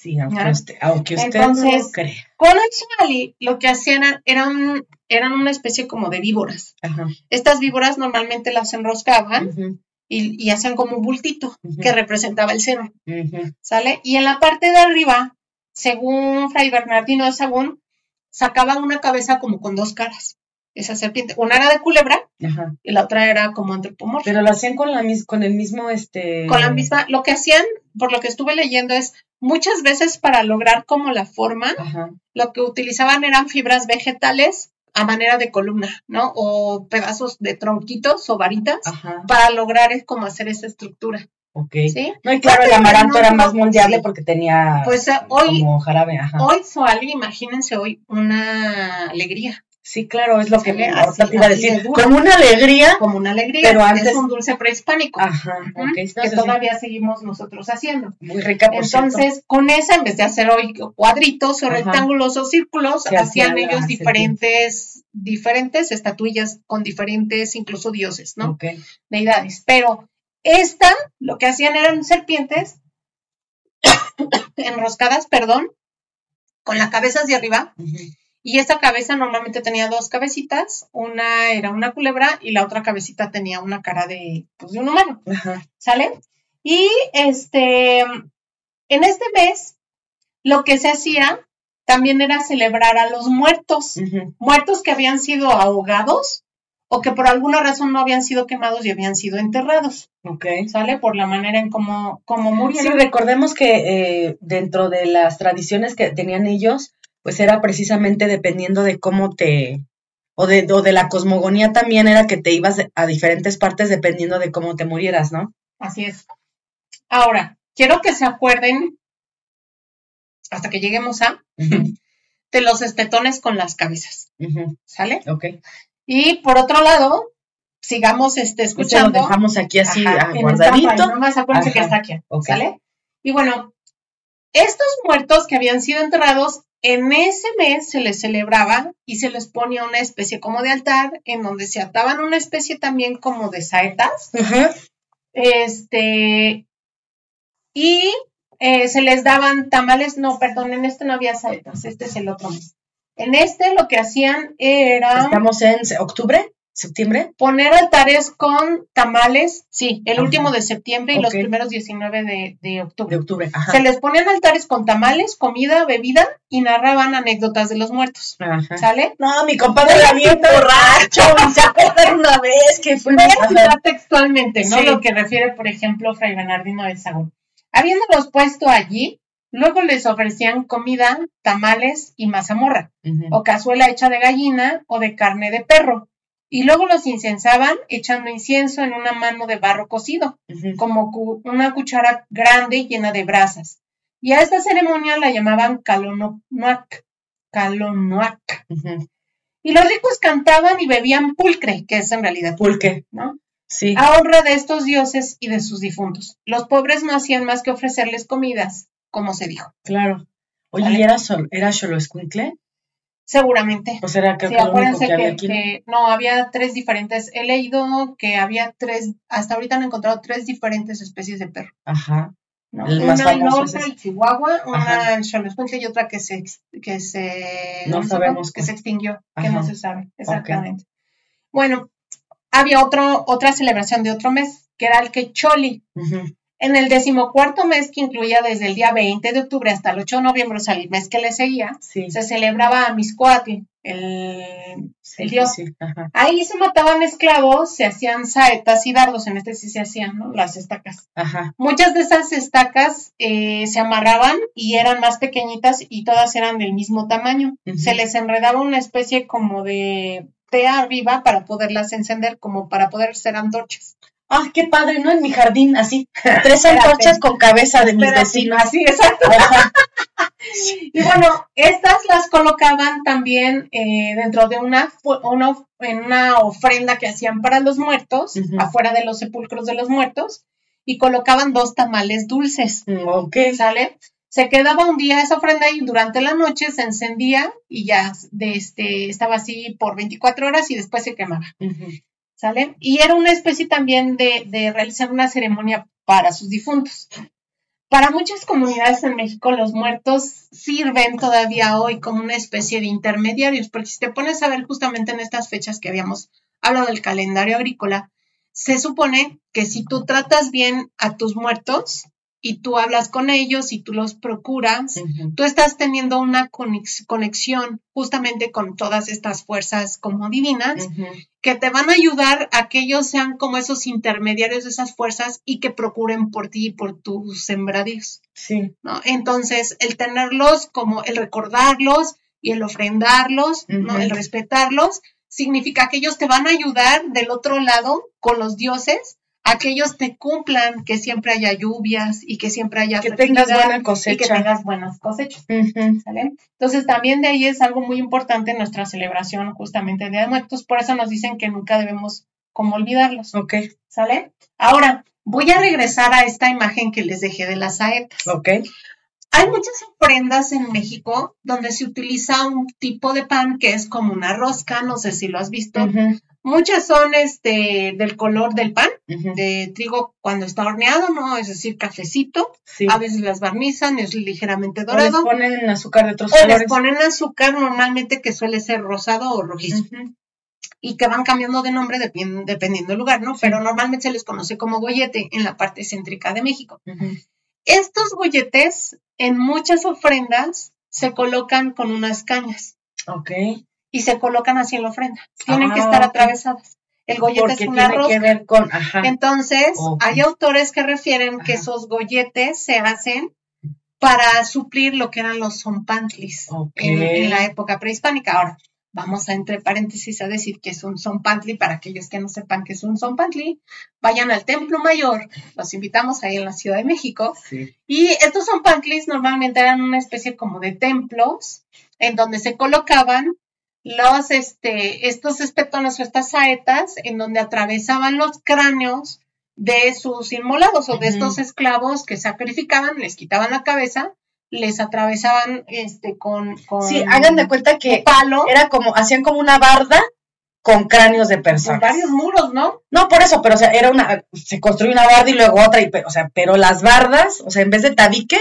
Sí, aunque usted, aunque usted Entonces, Con el sali, lo que hacían eran, eran una especie como de víboras. Estas víboras normalmente las enroscaban y, y, hacían como un bultito que representaba el seno. ¿Sale? Y en la parte de arriba según Fray Bernardino de Sagún, sacaban una cabeza como con dos caras. Esa serpiente, una era de culebra y la otra era como antropomorfa. Pero lo hacían con, la, con el mismo, este... Con la misma, lo que hacían, por lo que estuve leyendo, es muchas veces para lograr como la forma, lo que utilizaban eran fibras vegetales a manera de columna, ¿no? O pedazos de tronquitos o varitas para lograr es como hacer esa estructura. Ok. ¿Sí? No, y claro, el amaranto era más mundial porque tenía pues, hoy, como jarabe. Hoy, Soali, imagínense hoy una alegría. Sí, claro, es lo que me ahorita te iba a decir. Como una alegría. Como una alegría, pero antes es un dulce prehispánico. Ajá, que todavía seguimos nosotros haciendo. Muy rica, por Entonces, con esa, en vez de hacer hoy cuadritos o rectángulos o círculos, hacían ellos diferentes, diferentes estatuillas con diferentes, incluso dioses, ¿no? Okay. Deidades. Pero esta, lo que hacían eran serpientes enroscadas, perdón, con la cabeza hacia arriba. Y esta cabeza normalmente tenía dos cabecitas, una era una culebra y la otra cabecita tenía una cara de, pues, de un humano. ¿Sale? Y este, en este mes, lo que se hacía también era celebrar a los muertos, muertos que habían sido ahogados o que por alguna razón no habían sido quemados y habían sido enterrados. Ok. ¿Sale? Por la manera en cómo, cómo murieron. Sí, recordemos que eh, dentro de las tradiciones que tenían ellos, pues era precisamente dependiendo de cómo te, o de, o de la cosmogonía también era que te ibas a diferentes partes dependiendo de cómo te murieras, ¿no? Así es. Ahora, quiero que se acuerden, hasta que lleguemos a, de los estetones con las cabezas. ¿Sale? Ok. Y por otro lado, sigamos este, escuchando. Lo dejamos aquí así guardadito. No más acuérdense que está aquí. ¿Sale? Y bueno, estos muertos que habían sido enterrados, en ese mes se les celebraba y se les ponía una especie como de altar en donde se ataban una especie también como de saetas. Este, y eh, se les daban tamales, no, perdón, en este no había saetas, este es el otro mes. En este lo que hacían era... ¿Estamos en octubre? ¿Septiembre? Poner altares con tamales, sí, el último de septiembre y los primeros 19 de, octubre. De octubre, Se les ponían altares con tamales, comida, bebida y narraban anécdotas de los muertos. ¿Sale? No, mi compadre era bien borracho se acuerdan una vez que fue... textualmente, ¿no? Lo que refiere, por ejemplo, Fray Bernardino de Sagún. Habiéndolos puesto allí, luego les ofrecían comida, tamales y mazamorra, o cazuela hecha de gallina o de carne de perro y luego los incensaban echando incienso en una mano de barro cocido, como una cuchara grande llena de brasas. Y a esta ceremonia la llamaban calonoac. Calonoac. Y los ricos cantaban y bebían pulcre, que es en realidad pulque, ¿no? Sí. A honra de estos dioses y de sus difuntos. Los pobres no hacían más que ofrecerles comidas, como se dijo. Claro. Oye, ¿era, solo, era solo escuincle? Seguramente. Pues era que, había que, no, había tres diferentes. He leído que había tres, hasta ahorita han encontrado tres diferentes especies de perro. Ajá. El una norte, el chihuahua, una el y otra que se, que se, no sabemos que se extinguió, que no se sabe exactamente. Bueno, había otro, otra celebración de otro mes, que era el Quecholi. En el decimocuarto mes, que incluía desde el día 20 de octubre hasta el 8 de noviembre, o sea, el mes que le seguía, se celebraba a Miscoatl, el, dios. Ahí se mataban esclavos, se hacían saetas y dardos, en este sí se hacían, ¿no? Las estacas. Muchas de esas estacas eh, se amarraban y eran más pequeñitas y todas eran del mismo tamaño. Se les enredaba una especie como de tea arriba para poderlas encender, como para poder ser antorchas ah, qué padre, ¿no? En mi jardín, así, tres antorchas con cabeza de mis vecinos. Así, exacto. y bueno, estas las colocaban también eh, dentro de una, una, en una ofrenda que hacían para los muertos, afuera de los sepulcros de los muertos, y colocaban dos tamales dulces. Mm, ok. ¿Sale? Se quedaba un día esa ofrenda y durante la noche se encendía y ya de este, estaba así por 24 horas y después se quemaba. ¿Sale? Y era una especie también de, de realizar una ceremonia para sus difuntos. Para muchas comunidades en México, los muertos sirven todavía hoy como una especie de intermediarios, porque si te pones a ver justamente en estas fechas que habíamos hablado del calendario agrícola, se supone que si tú tratas bien a tus muertos, y tú hablas con ellos y tú los procuras, tú estás teniendo una conexión justamente con todas estas fuerzas como divinas que te van a ayudar a que ellos sean como esos intermediarios de esas fuerzas y que procuren por ti y por tus sembradíos. Sí. ¿no? Entonces, el tenerlos como el recordarlos y el ofrendarlos, ¿no? el respetarlos, significa que ellos te van a ayudar del otro lado con los dioses a que ellos te cumplan, que siempre haya lluvias y que siempre haya que tengas buena cosecha. Y que tengas buenas cosechas. Entonces también de ahí es algo muy importante en nuestra celebración justamente de Día de Muertos, por eso nos dicen que nunca debemos como olvidarlos. Ok. ¿Sale? Ahora, voy a regresar a esta imagen que les dejé de las saetas. Ok. Hay muchas ofrendas en México donde se utiliza un tipo de pan que es como una rosca, no sé si lo has visto. Muchas son este del color del pan, de trigo cuando está horneado, ¿no? Es decir, cafecito. A veces las barnizan, es ligeramente dorado. O les ponen azúcar de otros o les ponen azúcar normalmente que suele ser rosado o rojizo. Y que van cambiando de nombre dependiendo del lugar, ¿no? Pero normalmente se les conoce como gollete en la parte céntrica de México. Estos golletes en muchas ofrendas se colocan con unas cañas. Ok y se colocan así en la ofrenda. Tienen que estar ah, atravesadas. El gollete es una tiene que ver con, Entonces, hay autores que refieren que esos golletes se hacen para suplir lo que eran los zompantlis en, la época prehispánica. Ahora, vamos a entre paréntesis a decir que es un son pantli para aquellos que no sepan que es un son pantli, vayan al Templo Mayor, los invitamos ahí en la Ciudad de México. Y estos son pantlis normalmente eran una especie como de templos en donde se colocaban los, este, estos espetones o estas saetas en donde atravesaban los cráneos de sus inmolados o de estos esclavos que sacrificaban, les quitaban la cabeza les atravesaban este con, con sí hagan de cuenta que palo. era como hacían como una barda con cráneos de personas. varios muros no no por eso pero o sea era una se construyó una barda y luego otra y o sea pero las bardas o sea en vez de tabique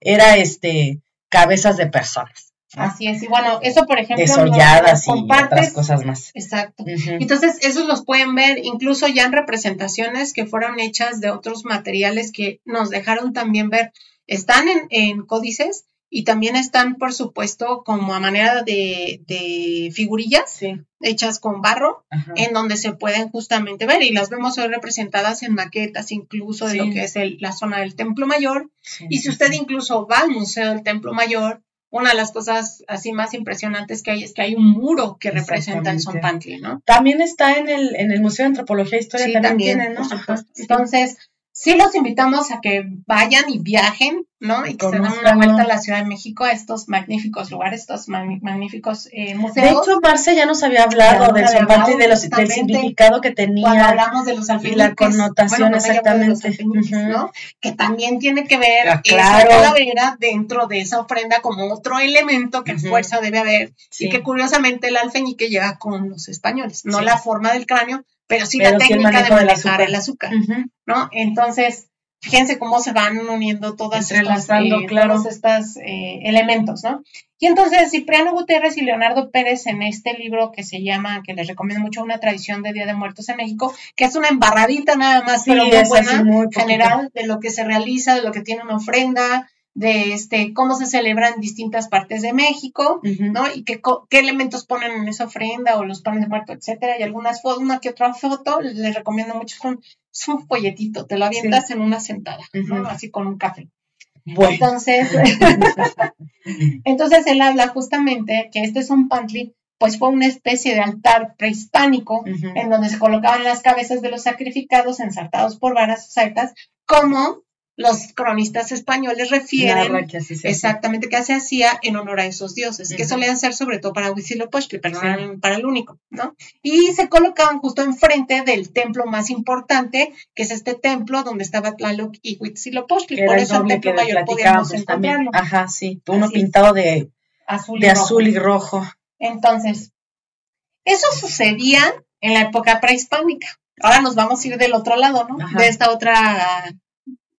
era este cabezas de personas Así es, y bueno, eso por ejemplo. Desolladas y otras cosas más. Exacto. Entonces, esos los pueden ver incluso ya en representaciones que fueron hechas de otros materiales que nos dejaron también ver están en, códices y también están, por supuesto, como a manera de, figurillas hechas con barro, en donde se pueden justamente ver y las vemos hoy representadas en maquetas incluso de lo que es la zona del Templo Mayor. y si usted incluso va al Museo del Templo Mayor, una de las cosas así más impresionantes que hay es que hay un muro que representa el Zompantli, ¿no? También está en el, en el Museo de Antropología e Historia, también, ¿no? Entonces, sí los invitamos a que vayan y viajen, ¿no? Y que se den una vuelta a la Ciudad de México, a estos magníficos lugares, estos magníficos eh, museos. De hecho, Marce ya nos había hablado del y de los, del significado que tenía. Cuando hablamos de los alfileres. la connotación, exactamente. ¿no? Que también tiene que ver ah, esa calavera dentro de esa ofrenda como otro elemento que fuerza debe haber. Y que curiosamente el alfeñique llega con los españoles, no la forma del cráneo, pero sí la técnica de manejar el azúcar, ¿no? Entonces, fíjense cómo se van uniendo todas estas, eh, todos estos eh, elementos, ¿no? Y entonces Cipriano Gutiérrez y Leonardo Pérez en este libro que se llama, que les recomiendo mucho, Una tradición de Día de Muertos en México, que es una embarradita nada más, pero muy buena, general, de lo que se realiza, de lo que tiene una ofrenda, de este, cómo se celebra en distintas partes de México, ¿no? Y qué, qué, elementos ponen en esa ofrenda o los panes de muerto, etcétera. Y algunas fotos, una que otra foto, les recomiendo mucho, son, es un folletito, te lo avientas en una sentada, ¿no? Así con un café. Entonces, entonces él habla justamente que este es un pantli, pues fue una especie de altar prehispánico en donde se colocaban las cabezas de los sacrificados ensartados por varas saetas como los cronistas españoles refieren exactamente qué se hacía en honor a esos dioses, que solían ser sobre todo para Huitzilopochtli, pero para el único, ¿no? Y se colocaban justo enfrente del templo más importante, que es este templo donde estaba Tlaloc y Huitzilopochtli, por eso el templo mayor podíamos encontrarlo. Ajá, sí, uno pintado de azul, de azul y rojo. Entonces, eso sucedía en la época prehispánica. Ahora nos vamos a ir del otro lado, ¿no? De esta otra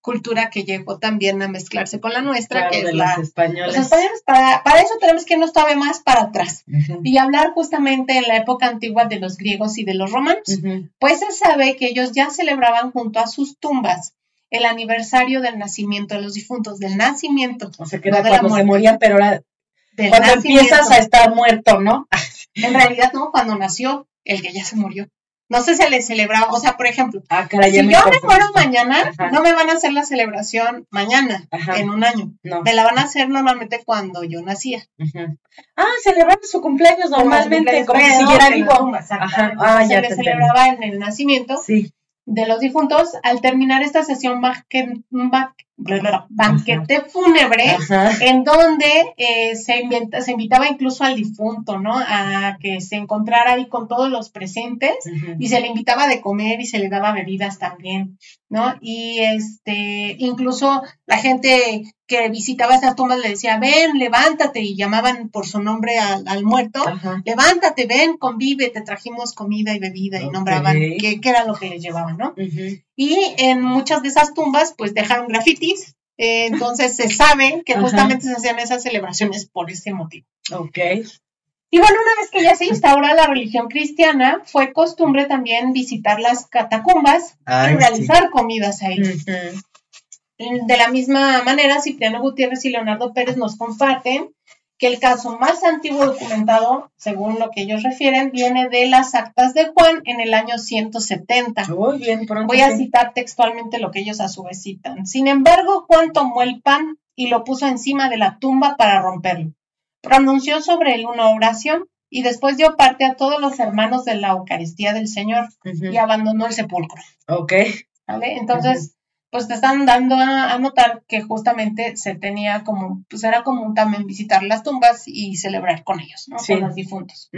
cultura que llegó también a mezclarse con la nuestra, que es la, los españoles. Los españoles, para, para, eso tenemos que irnos todavía más para atrás y hablar justamente en la época antigua de los griegos y de los romanos. Pues se sabe que ellos ya celebraban junto a sus tumbas el aniversario del nacimiento de los difuntos, del nacimiento. O sea, que era cuando se morían, pero ahora cuando empiezas a estar muerto, ¿no? en realidad no, cuando nació el que ya se murió no sé si se le celebraba, o sea, por ejemplo, ah, si yo me muero mañana, no me van a hacer la celebración mañana, en un año. No. Me la van a hacer normalmente cuando yo nacía. Ah, celebraban su cumpleaños normalmente, como, si siguiera vivo. Ah, ya se le celebraba en el nacimiento. Sí de los difuntos, al terminar esta sesión banquete fúnebre, en donde eh, se, se, invitaba incluso al difunto, ¿no? A que se encontrara ahí con todos los presentes y se le invitaba de comer y se le daba bebidas también, ¿no? Y este, incluso la gente que visitaba esas tumbas le decía, ven, levántate, y llamaban por su nombre al, muerto, levántate, ven, convive, te trajimos comida y bebida, y nombraban qué, era lo que les llevaban, ¿no? Y en muchas de esas tumbas, pues dejaron grafitis, eh, entonces se sabe que justamente se hacían esas celebraciones por ese motivo. Ok. Y bueno, una vez que ya se instaura la religión cristiana, fue costumbre también visitar las catacumbas y realizar comidas ahí. De la misma manera, Cipriano Gutiérrez y Leonardo Pérez nos comparten que el caso más antiguo documentado, según lo que ellos refieren, viene de las actas de Juan en el año 170. Muy bien, Voy a citar textualmente lo que ellos a su vez citan. Sin embargo, Juan tomó el pan y lo puso encima de la tumba para romperlo. Pronunció sobre él una oración y después dio parte a todos los hermanos de la Eucaristía del Señor y abandonó el sepulcro. Ok. ¿Vale? Entonces, pues te están dando a, notar que justamente se tenía como, pues era común también visitar las tumbas y celebrar con ellos, ¿no? Con los difuntos.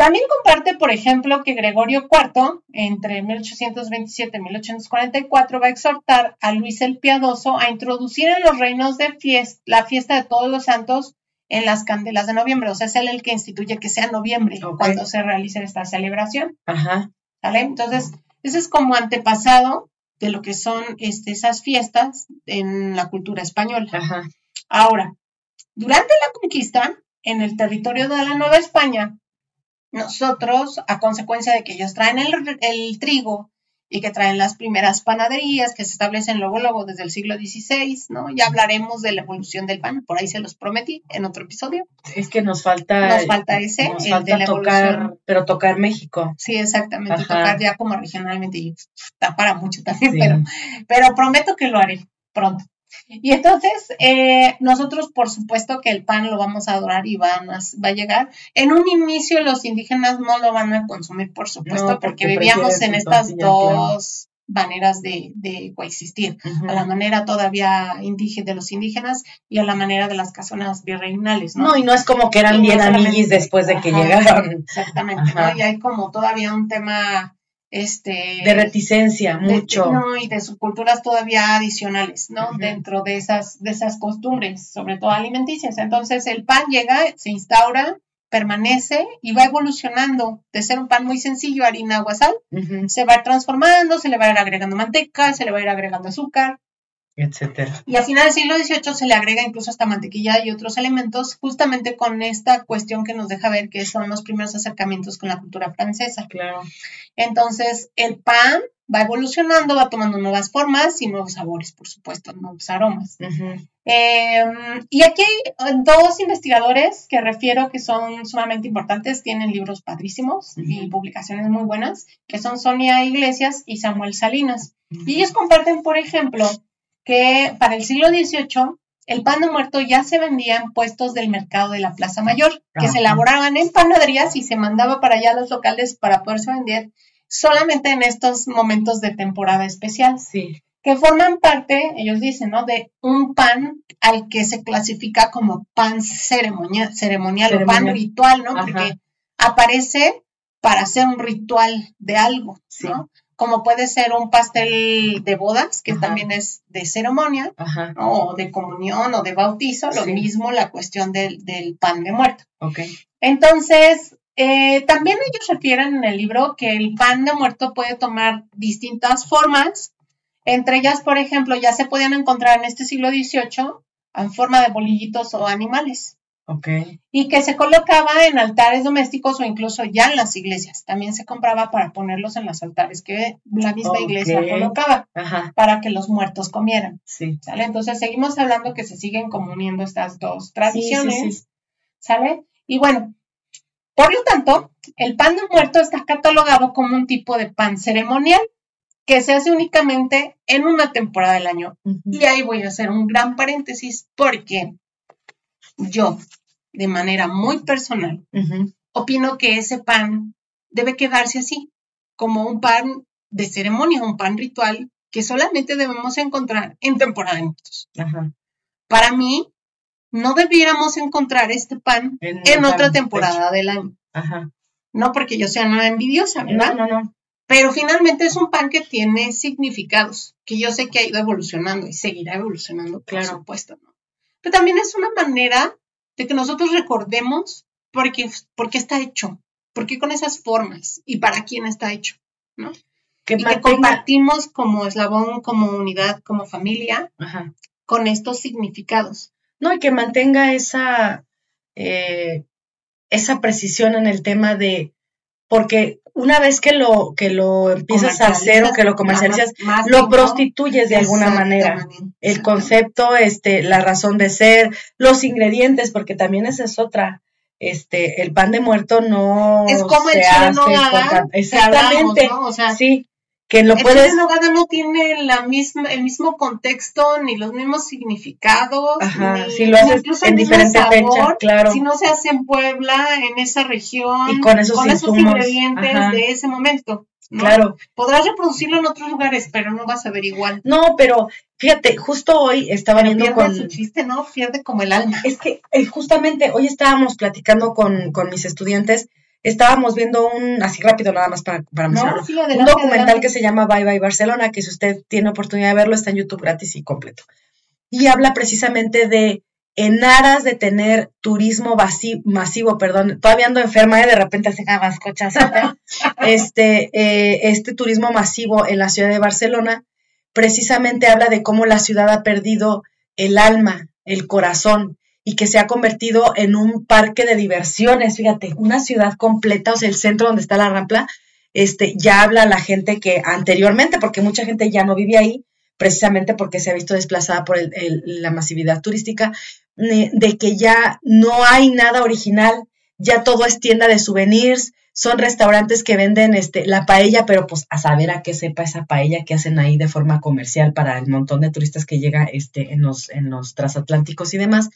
También comparte, por ejemplo, que Gregorio IV, entre 1827 y 1844, va a exhortar a Luis el Piadoso a introducir en los reinos de fiesta, la fiesta de todos los santos en las candelas de noviembre. O sea, es él el que instituye que sea noviembre cuando se realice esta celebración. Ajá. ¿Vale? Entonces, ese es como antepasado de lo que son este, esas fiestas en la cultura española. Ajá. Ahora, durante la conquista, en el territorio de la Nueva España, nosotros, a consecuencia de que ellos traen el, trigo y que traen las primeras panaderías que se establecen luego, luego desde el siglo XVI, ¿no? Ya hablaremos de la evolución del pan, por ahí se los prometí en otro episodio. Es que nos falta... Nos falta ese, nos falta tocar, pero tocar México. Sí, exactamente, tocar ya como regionalmente, y está para mucho también, pero, pero prometo que lo haré pronto. Y entonces, eh, nosotros, por supuesto que el pan lo vamos a adorar y van a, va a llegar. En un inicio, los indígenas no lo van a consumir, por supuesto, porque, vivíamos en estas dos maneras de, coexistir, a la manera todavía indígena de los indígenas y a la manera de las casonas virreinales, ¿no? No, y no es como que eran bien amiguis después de que llegaron. Exactamente, ¿no? Y hay como todavía un tema este de reticencia mucho. no, y de subculturas todavía adicionales no dentro de esas de esas costumbres sobre todo alimenticias. Entonces el pan llega se instaura permanece y va evolucionando. De ser un pan muy sencillo harina agua sal se va transformando se le va a ir agregando manteca se le va a ir agregando azúcar etcétera. Y a finales del siglo XVIII se le agrega incluso hasta mantequilla y otros elementos, justamente con esta cuestión que nos deja ver que son los primeros acercamientos con la cultura francesa. Claro. Entonces, el pan va evolucionando, va tomando nuevas formas y nuevos sabores, por supuesto, nuevos aromas. Em, y aquí hay dos investigadores que refiero que son sumamente importantes, tienen libros padrísimos y publicaciones muy buenas, que son Sonia Iglesias y Samuel Salinas. Y ellos comparten, por ejemplo, que para el siglo XVIII el pan de muerto ya se vendía en puestos del mercado de la Plaza Mayor, que se elaboraban en panaderías y se mandaba para allá a los locales para poderse vender solamente en estos momentos de temporada especial. Sí. Que forman parte, ellos dicen, ¿no? De un pan al que se clasifica como pan ceremonial, ceremonial, o pan ritual, ¿no? Porque aparece para hacer un ritual de algo, ¿no? Como puede ser un pastel de bodas, que también es de ceremonia, o de comunión o de bautizo, lo mismo la cuestión del, pan de muerto. Okay. Entonces, eh, también ellos refieren en el libro que el pan de muerto puede tomar distintas formas, entre ellas, por ejemplo, ya se podían encontrar en este siglo XVIII en forma de bolillitos o animales. Y que se colocaba en altares domésticos o incluso ya en las iglesias. También se compraba para ponerlos en los altares que la misma iglesia colocaba para que los muertos comieran. Sí. ¿Sale? Entonces seguimos hablando que se siguen como uniendo estas dos tradiciones. ¿Sale? Y bueno, por lo tanto, el pan de muerto está catalogado como un tipo de pan ceremonial que se hace únicamente en una temporada del año. Y ahí voy a hacer un gran paréntesis porque yo de manera muy personal, opino que ese pan debe quedarse así, como un pan de ceremonia, un pan ritual que solamente debemos encontrar en temporada de muertos. Para mí, no debiéramos encontrar este pan en, otra temporada del año. No porque yo sea nada envidiosa, ¿verdad? No, no, no. Pero finalmente es un pan que tiene significados, que yo sé que ha ido evolucionando y seguirá evolucionando, por supuesto, ¿no? Pero también es una manera de que nosotros recordemos por qué, está hecho, por qué con esas formas y para quién está hecho, ¿no? Que y que compartimos como eslabón, como unidad, como familia, con estos significados. No, y que mantenga esa, eh, esa precisión en el tema de, porque una vez que lo, que lo empiezas a hacer o que lo comercializas, lo prostituyes de alguna manera. El concepto, este, la razón de ser, los ingredientes, porque también esa es otra. Este, el pan de muerto no es como el chile no exactamente, sí, que lo el puedes... nogada no tiene la misma, el mismo contexto, ni los mismos significados, ni, si lo haces en diferente fecha, claro. Si no se hace en Puebla, en esa región, y con esos, ingredientes de ese momento. Claro. Podrás reproducirlo en otros lugares, pero no vas a ver igual. No, pero fíjate, justo hoy estaba viendo con. su chiste, ¿no? Pierde como el alma. Es que eh, justamente hoy estábamos platicando con, con, mis estudiantes, estábamos viendo un, así rápido nada más para, para mencionarlo, un documental que se llama Bye Bye Barcelona, que si usted tiene oportunidad de verlo, está en YouTube gratis y completo. Y habla precisamente de en aras de tener turismo masivo, perdón, todavía ando enferma, ¿eh? de repente más cochas, este, eh, este turismo masivo en la ciudad de Barcelona, precisamente habla de cómo la ciudad ha perdido el alma, el corazón, y que se ha convertido en un parque de diversiones, fíjate, una ciudad completa, o sea, el centro donde está la rampla, este, ya habla la gente que anteriormente, porque mucha gente ya no vive ahí, precisamente porque se ha visto desplazada por la masividad turística, de que ya no hay nada original, ya todo es tienda de souvenirs, son restaurantes que venden este, la paella, pero pues a saber a qué sepa esa paella que hacen ahí de forma comercial para el montón de turistas que llega este, en, los, en los transatlánticos y demás.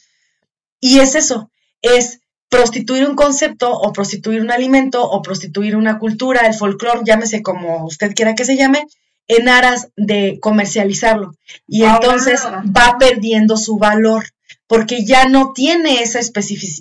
Y es eso, es prostituir un concepto o prostituir un alimento o prostituir una cultura, el folclore, llámese como usted quiera que se llame, en aras de comercializarlo. Y entonces va perdiendo su valor porque ya no tiene esa,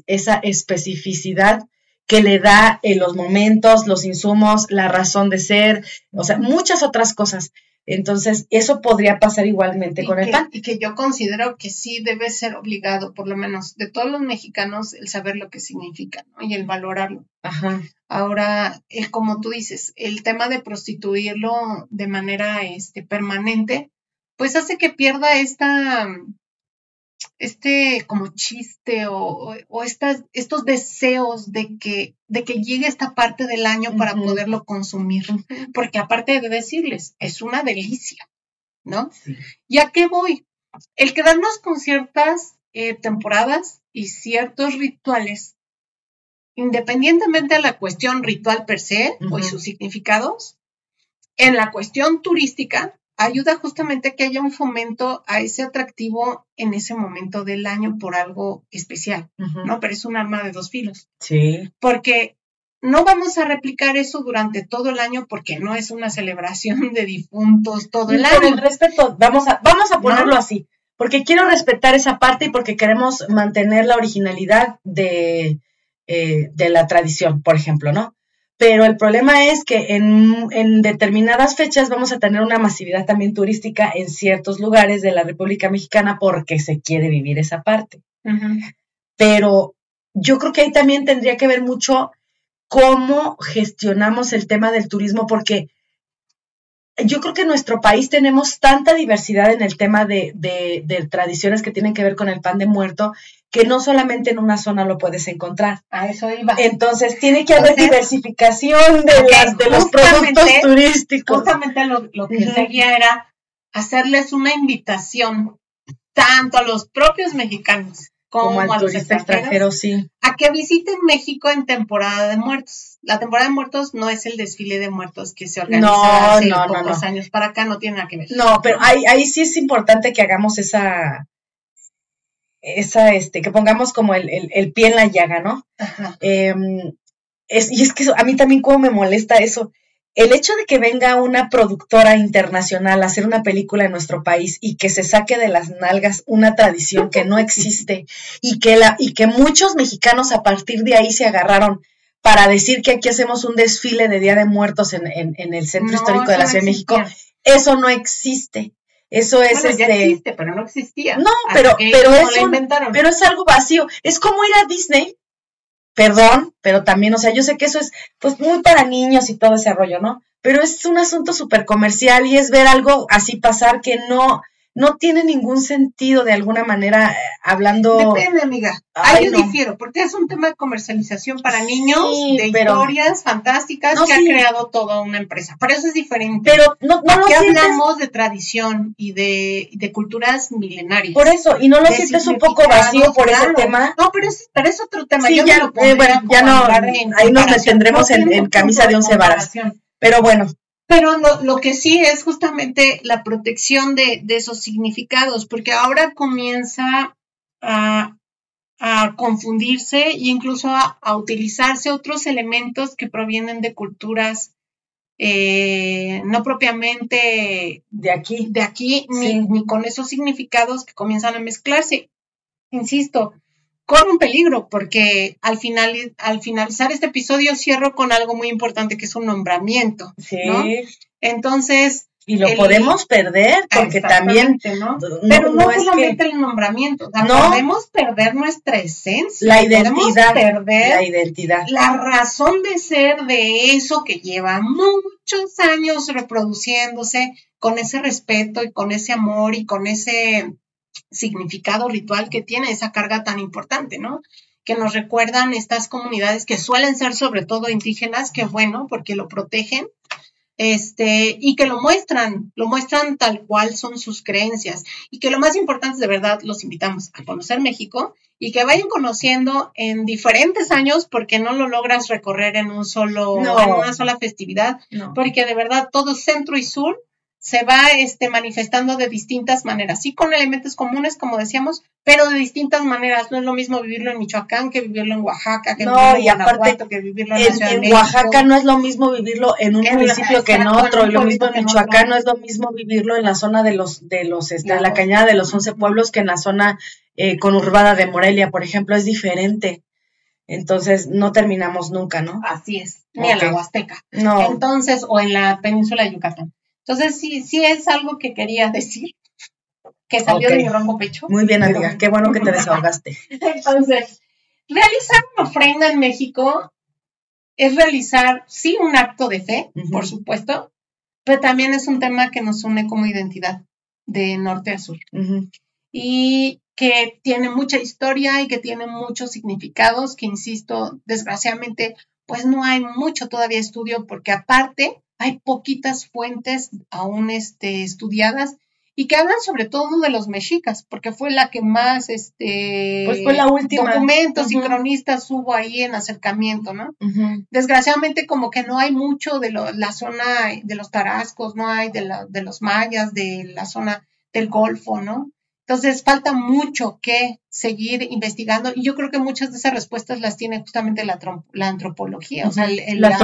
esa especificidad que le da en los momentos, los insumos, la razón de ser, o sea, muchas otras cosas. Entonces, eso podría pasar igualmente con el pan. Y que yo considero que sí debe ser obligado, por lo menos de todos los mexicanos, el saber lo que significa ¿no? y el valorarlo. Ajá. Ahora, el, como tú dices, el tema de prostituirlo de manera este, permanente, pues hace que pierda esta, este como chiste o, o, estas, estos deseos de que, de que llegue esta parte del año para poderlo consumir. Porque aparte de decirles, es una delicia, ¿no? ¿Y a qué voy? El quedarnos con ciertas eh, temporadas y ciertos rituales, independientemente de la cuestión ritual per se o sus significados, en la cuestión turística, ayuda justamente a que haya un fomento a ese atractivo en ese momento del año por algo especial, ¿no? Pero es un arma de dos filos. Sí. Porque no vamos a replicar eso durante todo el año porque no es una celebración de difuntos todo el año. El respeto, vamos a, vamos a ponerlo así, porque quiero respetar esa parte y porque queremos mantener la originalidad de, eh, de la tradición, por ejemplo, ¿no? Pero el problema es que en, determinadas fechas vamos a tener una masividad también turística en ciertos lugares de la República Mexicana porque se quiere vivir esa parte. Pero yo creo que ahí también tendría que ver mucho cómo gestionamos el tema del turismo, porque yo creo que en nuestro país tenemos tanta diversidad en el tema de, de, tradiciones que tienen que ver con el pan de muerto, que no solamente en una zona lo puedes encontrar. A eso iba. Entonces tiene que haber diversificación de, las, de los productos turísticos. Justamente lo, lo que seguía era hacerles una invitación tanto a los propios mexicanos como, a los extranjeros, sí. a que visiten México en temporada de muertos. La temporada de muertos no es el desfile de muertos que se organiza no, hace pocos años para acá, no tiene nada que ver. No, pero ahí, ahí sí es importante que hagamos esa, esa, este, que pongamos como el, el, pie en la llaga, ¿no? Ajá. Em, es, y es que a mí también como me molesta eso el hecho de que venga una productora internacional a hacer una película en nuestro país y que se saque de las nalgas una tradición que no existe y que, la, y que muchos mexicanos a partir de ahí se agarraron para decir que aquí hacemos un desfile de Día de Muertos en, el centro histórico de la Ciudad de México, eso no existe. Eso es bueno, ya este existe, pero no existía. No, pero, pero, pero es algo vacío. Es como ir a Disney perdón, pero también, o sea, yo sé que eso es pues muy para niños y todo ese rollo, ¿no? Pero es un asunto súper comercial y es ver algo así pasar que no, no tiene ningún sentido de alguna manera eh, hablando. Depende, amiga. Ahí yo difiero, porque es un tema de comercialización para niños, de historias fantásticas que ha creado toda una empresa. Pero eso es diferente. Pero no, no Aquí hablamos de tradición y de, de, culturas milenarias. Por eso, y no lo sientes un poco vacío por ese tema. No, pero es, pero es otro tema. Sí, ya, eh, bueno, ya no, ahí nos detendremos en, en camisa de once varas. Pero bueno, Pero lo, que sí es justamente la protección de, esos significados, porque ahora comienza a, confundirse e incluso a, utilizarse otros elementos que provienen de culturas eh, no propiamente de aquí, de aquí ni, con esos significados que comienzan a mezclarse. Insisto, con un peligro, porque al, final, al finalizar este episodio cierro con algo muy importante que es un nombramiento. Sí. Entonces. Y lo podemos perder, porque también. ¿no? Pero no, solamente el nombramiento, podemos perder nuestra esencia. La identidad. Perder la identidad. La razón de ser de eso que lleva muchos años reproduciéndose con ese respeto y con ese amor y con ese significado ritual que tiene esa carga tan importante, ¿no? Que nos recuerdan estas comunidades que suelen ser sobre todo indígenas, que bueno, porque lo protegen, este, y que lo muestran, lo muestran tal cual son sus creencias. Y que lo más importante, de verdad, los invitamos a conocer México y que vayan conociendo en diferentes años, porque no lo logras recorrer en un solo, en una sola festividad, porque de verdad todo centro y sur se va este, manifestando de distintas maneras, sí con elementos comunes, como decíamos, pero de distintas maneras. No es lo mismo vivirlo en Michoacán que vivirlo en Oaxaca, que vivirlo en Guanajuato, que vivirlo en, en, en Oaxaca no es lo mismo vivirlo en un municipio que en otro, y lo mismo en Michoacán no es lo mismo vivirlo en la zona de los, de los, este, la cañada de los once pueblos que en la zona eh, conurbada de Morelia, por ejemplo, es diferente. Entonces, no terminamos nunca, ¿no? Así es, ni en la Huasteca. No. Entonces, o en la península de Yucatán. Entonces, sí, sí es algo que quería decir, que salió de mi ronco pecho. Muy bien, amiga, qué bueno que te desahogaste. Entonces, realizar una ofrenda en México es realizar, sí, un acto de fe, por supuesto, pero también es un tema que nos une como identidad de norte a sur. Y que tiene mucha historia y que tiene muchos significados, que insisto, desgraciadamente, pues no hay mucho todavía estudio, porque aparte hay poquitas fuentes aún este, estudiadas y que hablan sobre todo de los mexicas, porque fue la que más este pues fue la última. documentos y cronistas hubo ahí en acercamiento, ¿no? Desgraciadamente como que no hay mucho de la zona de los tarascos, no hay de, de los mayas, de la zona del Golfo, ¿no? Entonces, falta mucho que seguir investigando y yo creo que muchas de esas respuestas las tiene justamente la, la antropología, o sea, la,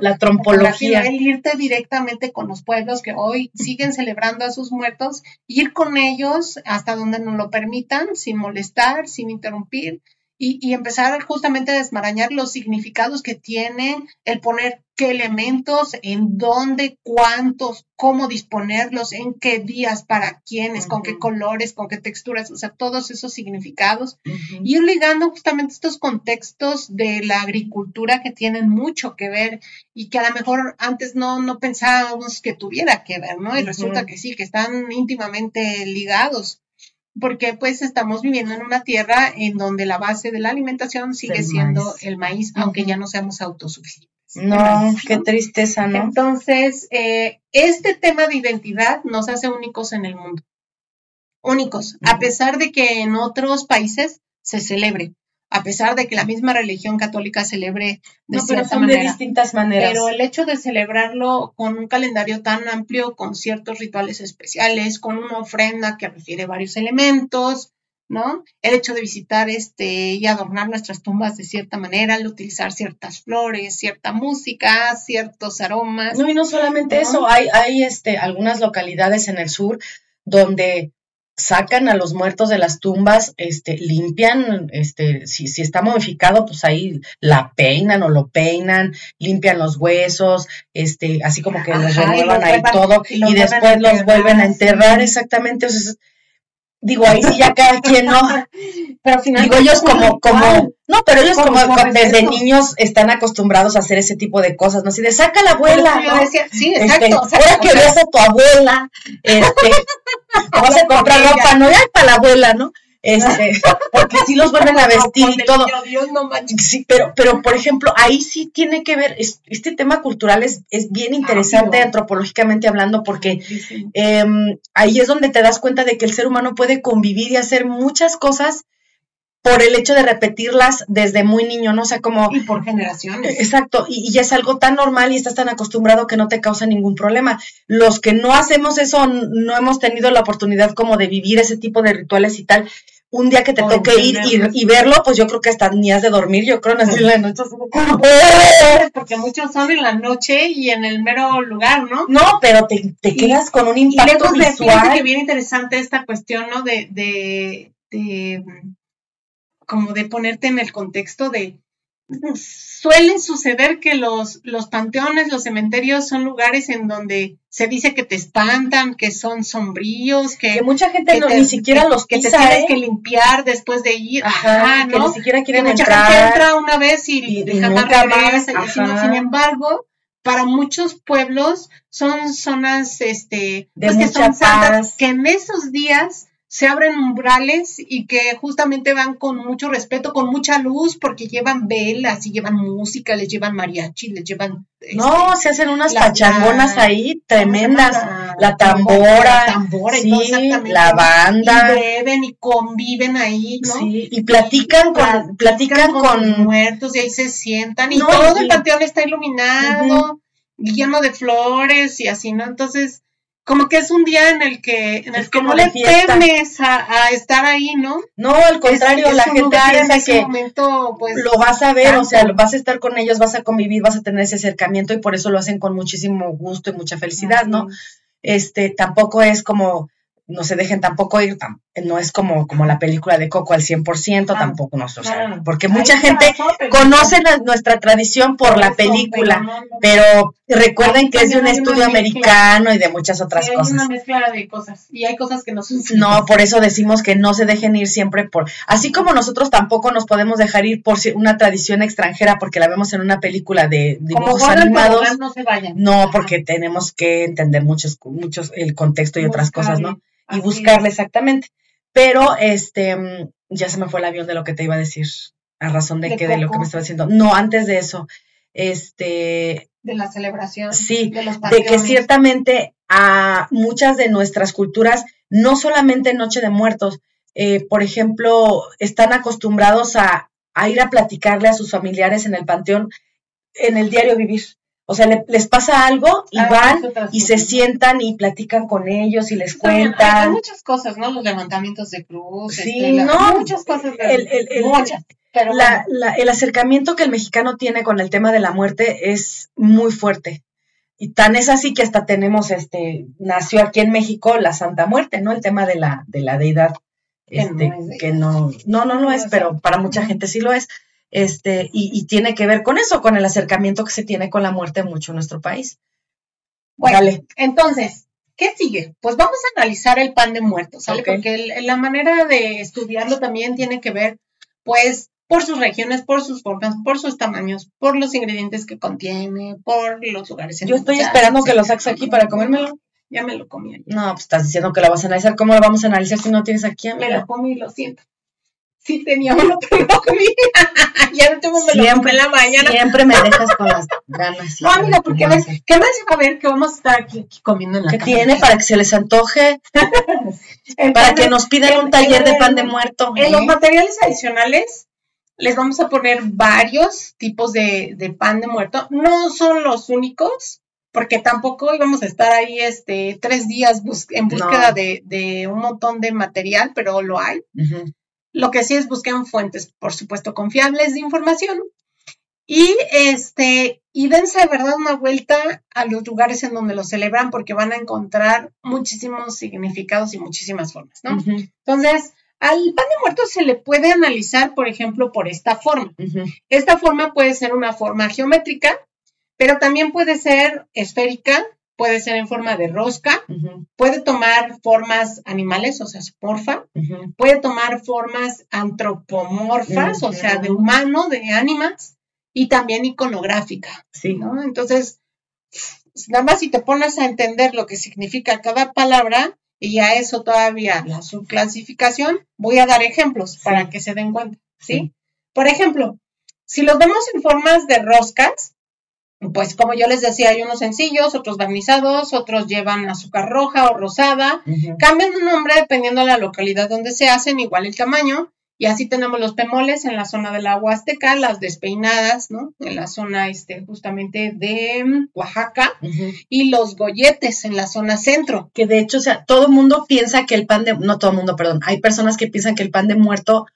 la, trompología. El irte directamente con los pueblos que hoy siguen celebrando a sus muertos, ir con ellos hasta donde nos lo permitan, sin molestar, sin interrumpir, y, empezar justamente a desmarañar los significados que tiene el poner qué elementos, en dónde, cuántos, cómo disponerlos, en qué días, para quiénes, con qué colores, con qué texturas, o sea, todos esos significados. Y ir ligando justamente estos contextos de la agricultura que tienen mucho que ver y que a lo mejor antes no, no pensábamos que tuviera que ver, ¿no? Y resulta que sí, que están íntimamente ligados porque pues estamos viviendo en una tierra en donde la base de la alimentación sigue siendo el maíz, aunque ya no seamos autosuficientes. No, qué tristeza, ¿no? Entonces, eh, este tema de identidad nos hace únicos en el mundo. Únicos, a pesar de que en otros países se celebre a pesar de que la misma religión católica celebre de no, cierta manera. De distintas maneras. Pero el hecho de celebrarlo con un calendario tan amplio, con ciertos rituales especiales, con una ofrenda que refiere varios elementos, ¿no? El hecho de visitar este y adornar nuestras tumbas de cierta manera, al utilizar ciertas flores, cierta música, ciertos aromas. No, y no solamente eso, hay, hay este, algunas localidades en el sur donde sacan a los muertos de las tumbas, este, limpian, este, si, si está modificado, pues ahí la peinan o lo peinan, limpian los huesos, este, así como que los renuevan ahí todo, y, después los vuelven a enterrar, exactamente, o sea, digo, ahí sí ya cada quien no. Pero digo, ellos como, como, no, pero ellos como, desde niños están acostumbrados a hacer ese tipo de cosas, ¿no? Así de saca la abuela, ¿no? sí, este, exacto. ahora que veas a tu abuela, este, vas a comprar ropa, no, ya para la abuela, ¿no? Este, porque sí los vuelven a vestir y todo. Sí, pero, pero por ejemplo, ahí sí tiene que ver, este tema cultural es, es bien interesante antropológicamente hablando, porque em, ahí es donde te das cuenta de que el ser humano puede convivir y hacer muchas cosas por el hecho de repetirlas desde muy niño, ¿no? O sea, como... Y por generaciones. Exacto, y, ya es algo tan normal y estás tan acostumbrado que no te causa ningún problema. Los que no hacemos eso, no hemos tenido la oportunidad como de vivir ese tipo de rituales y tal. Un día que te toque ir y, verlo, pues yo creo que hasta ni has de dormir, yo creo, en la noche. Porque muchos son en la noche y en el mero lugar, ¿no? No, pero te, te quedas con un impacto y visual. que bien interesante esta cuestión, ¿no? de, de como de ponerte en el contexto de, suele suceder que los, los panteones, los cementerios son lugares en donde se dice que te espantan, que son sombríos, que, mucha gente ni siquiera los que te tienes ¿eh? que limpiar después de ir, ajá, que ni siquiera quieren mucha gente entra una vez y, jamás regresa, sin embargo, para muchos pueblos son zonas este de pues, que son santas, que en esos días se abren umbrales y que justamente van con mucho respeto, con mucha luz, porque llevan velas y llevan música, les llevan mariachi, les llevan... no, este, se hacen unas pachangonas ahí tremendas, la, tambora, la banda. Y beben y conviven ahí, ¿no? Sí, y platican con, platican, con, muertos y ahí se sientan y todo el panteón está iluminado, lleno de flores y así, ¿no? Entonces como que es un día en el que, en el que no le temes a, estar ahí, ¿no? No, al contrario, la gente piensa que momento, pues, lo vas a ver, o sea, vas a estar con ellos, vas a convivir, vas a tener ese acercamiento y por eso lo hacen con muchísimo gusto y mucha felicidad, ¿no? Este, tampoco es como no se dejen tampoco ir, no es como, como la película de Coco al 100%, tampoco no, o porque mucha gente conoce nuestra tradición por la película, pero recuerden que es de un estudio americano y de muchas otras cosas. Hay una mezcla de cosas y hay cosas que no son No, por eso decimos que no se dejen ir siempre por, así como nosotros tampoco nos podemos dejar ir por una tradición extranjera porque la vemos en una película de dibujos animados. No, se vayan. no, porque tenemos que entender muchos, muchos el contexto y otras cosas, ¿no? Y buscarle exactamente. Pero este ya se me fue el avión de lo que te iba a decir, a razón de, que de lo que me estaba diciendo. No, antes de eso, este de la celebración. Sí, de, que ciertamente a muchas de nuestras culturas, no solamente Noche de Muertos, eh, por ejemplo, están acostumbrados a, a, ir a platicarle a sus familiares en el panteón en el diario vivir. O sea, les pasa algo y ah, van y se sientan y platican con ellos y les cuentan. Hay, muchas cosas, ¿no? Los levantamientos de cruz. Sí, este, no. Muchas cosas. el, el, Pero el acercamiento que el mexicano tiene con el tema de la muerte es muy fuerte. Y tan es así que hasta tenemos, este, nació aquí en México la Santa Muerte, ¿no? El tema de la, de la deidad, este, que no, no, no, lo es, pero para mucha gente sí lo es este, y, tiene que ver con eso, con el acercamiento que se tiene con la muerte mucho en nuestro país. Bueno, entonces, ¿qué sigue? Pues vamos a analizar el pan de muertos, ¿sale? Porque la manera de estudiarlo también tiene que ver, pues, por sus regiones, por sus formas, por sus tamaños, por los ingredientes que contiene, por los lugares. En Yo estoy esperando que lo saques aquí para comérmelo. Ya me lo comí. No, pues estás diciendo que lo vas a analizar. ¿Cómo lo vamos a analizar si no tienes aquí? Me lo comí, lo siento sí tenía uno, pero no comí. ya no tengo me siempre, en la mañana. Siempre me dejas con las ganas. No, amiga, porque ves, ¿qué más a ver que vamos a estar aquí, comiendo en la ¿Qué tiene para que se les antoje? para que nos pidan un taller de pan de muerto. En los materiales adicionales les vamos a poner varios tipos de, de pan de muerto. No son los únicos, porque tampoco íbamos a estar ahí este tres días en búsqueda de, de, un montón de material, pero lo hay. Lo que sí es busquen fuentes, por supuesto, confiables de información. Y este, y dense de verdad una vuelta a los lugares en donde lo celebran porque van a encontrar muchísimos significados y muchísimas formas, ¿no? Entonces, al pan de muertos se le puede analizar, por ejemplo, por esta forma. Esta forma puede ser una forma geométrica, pero también puede ser esférica, puede ser en forma de rosca, puede tomar formas animales, o sea, porfa, puede tomar formas antropomorfas, o sea, de humano, de ánimas, y también iconográfica. Sí. ¿no? Entonces, nada más si te pones a entender lo que significa cada palabra, y a eso todavía la subclasificación, voy a dar ejemplos para que se den cuenta, ¿sí? Por ejemplo, si los vemos en formas de roscas, pues como yo les decía, hay unos sencillos, otros barnizados, otros llevan azúcar roja o rosada, cambian de nombre dependiendo de la localidad donde se hacen, igual el tamaño, Y así tenemos los pemoles en la zona de la Huasteca, las despeinadas, ¿no? En la zona este, justamente de mm, Oaxaca. Y los golletes en la zona centro. Que de hecho, o sea, todo el mundo piensa que el pan de, no todo el mundo, perdón, hay personas que piensan que el pan de muerto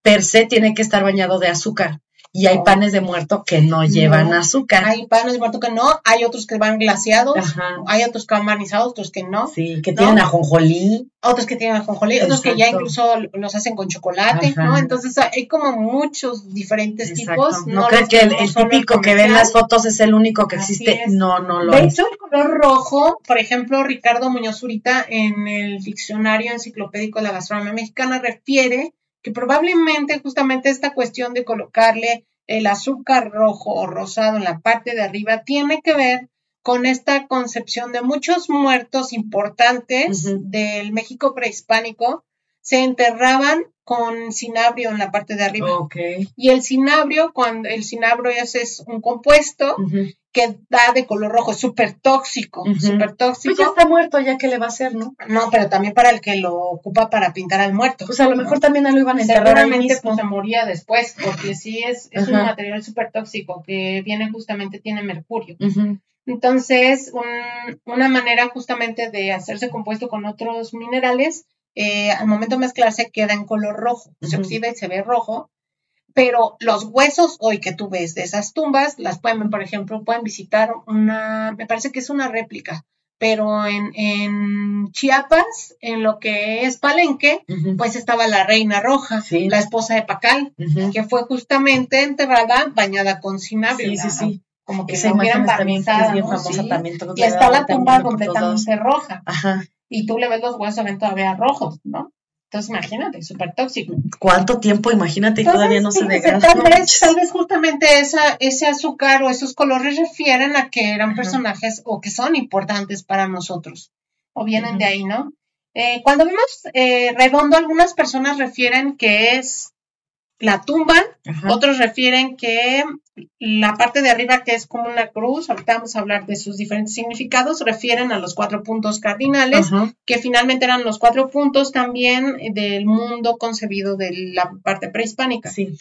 per se tiene que estar bañado de azúcar y hay panes de muerto que no llevan azúcar. Hay panes de muerto que no, hay otros que van glaciados, hay otros que van barnizados, otros que no. Sí, que tienen ajonjolí. Otros que tienen ajonjolí, otros que ya incluso los hacen con chocolate, ¿no? Entonces hay como muchos diferentes tipos. No, creo que el, típico que ven las fotos es el único que existe. No, no lo de hecho, el color rojo, por ejemplo, Ricardo Muñoz Zurita en el diccionario enciclopédico de la gastronomía mexicana refiere que probablemente justamente esta cuestión de colocarle el azúcar rojo o rosado en la parte de arriba tiene que ver con esta concepción de muchos muertos importantes del México prehispánico se enterraban con cinabrio en la parte de arriba. Y el cinabrio, cuando el cinabrio es, un compuesto que da de color rojo, es súper tóxico, súper tóxico. Pues ya está muerto, ya que le va a hacer, ¿no? No, pero también para el que lo ocupa para pintar al muerto. Pues a lo mejor también lo iban a enterrar Seguramente pues, se moría después, porque sí es, es un material súper tóxico que viene justamente, tiene mercurio. Entonces, una manera justamente de hacerse compuesto con otros minerales eh, al momento de mezclarse queda en color rojo, se oxida y se ve rojo, pero los huesos hoy que tú ves de esas tumbas, las pueden, por ejemplo, pueden visitar una, me parece que es una réplica, pero en, en Chiapas, en lo que es Palenque, pues estaba la reina roja, la esposa de Pacal, que fue justamente enterrada bañada con cinabrio. Sí, sí, sí. Como que se hubieran barnizado. También, famosa también, y está la tumba completamente roja. Ajá y tú le ves los huesos, ven todavía rojos, ¿no? Entonces, imagínate, súper tóxico. ¿Cuánto tiempo? Imagínate, y todavía no se degrada. Tal vez, tal vez justamente esa, ese azúcar o esos colores refieren a que eran personajes o que son importantes para nosotros, o vienen de ahí, ¿no? Eh, cuando vemos eh, redondo, algunas personas refieren que es la tumba, otros refieren que la parte de arriba que es como una cruz, ahorita vamos a hablar de sus diferentes significados, refieren a los cuatro puntos cardinales, que finalmente eran los cuatro puntos también del mundo concebido de la parte prehispánica. Sí.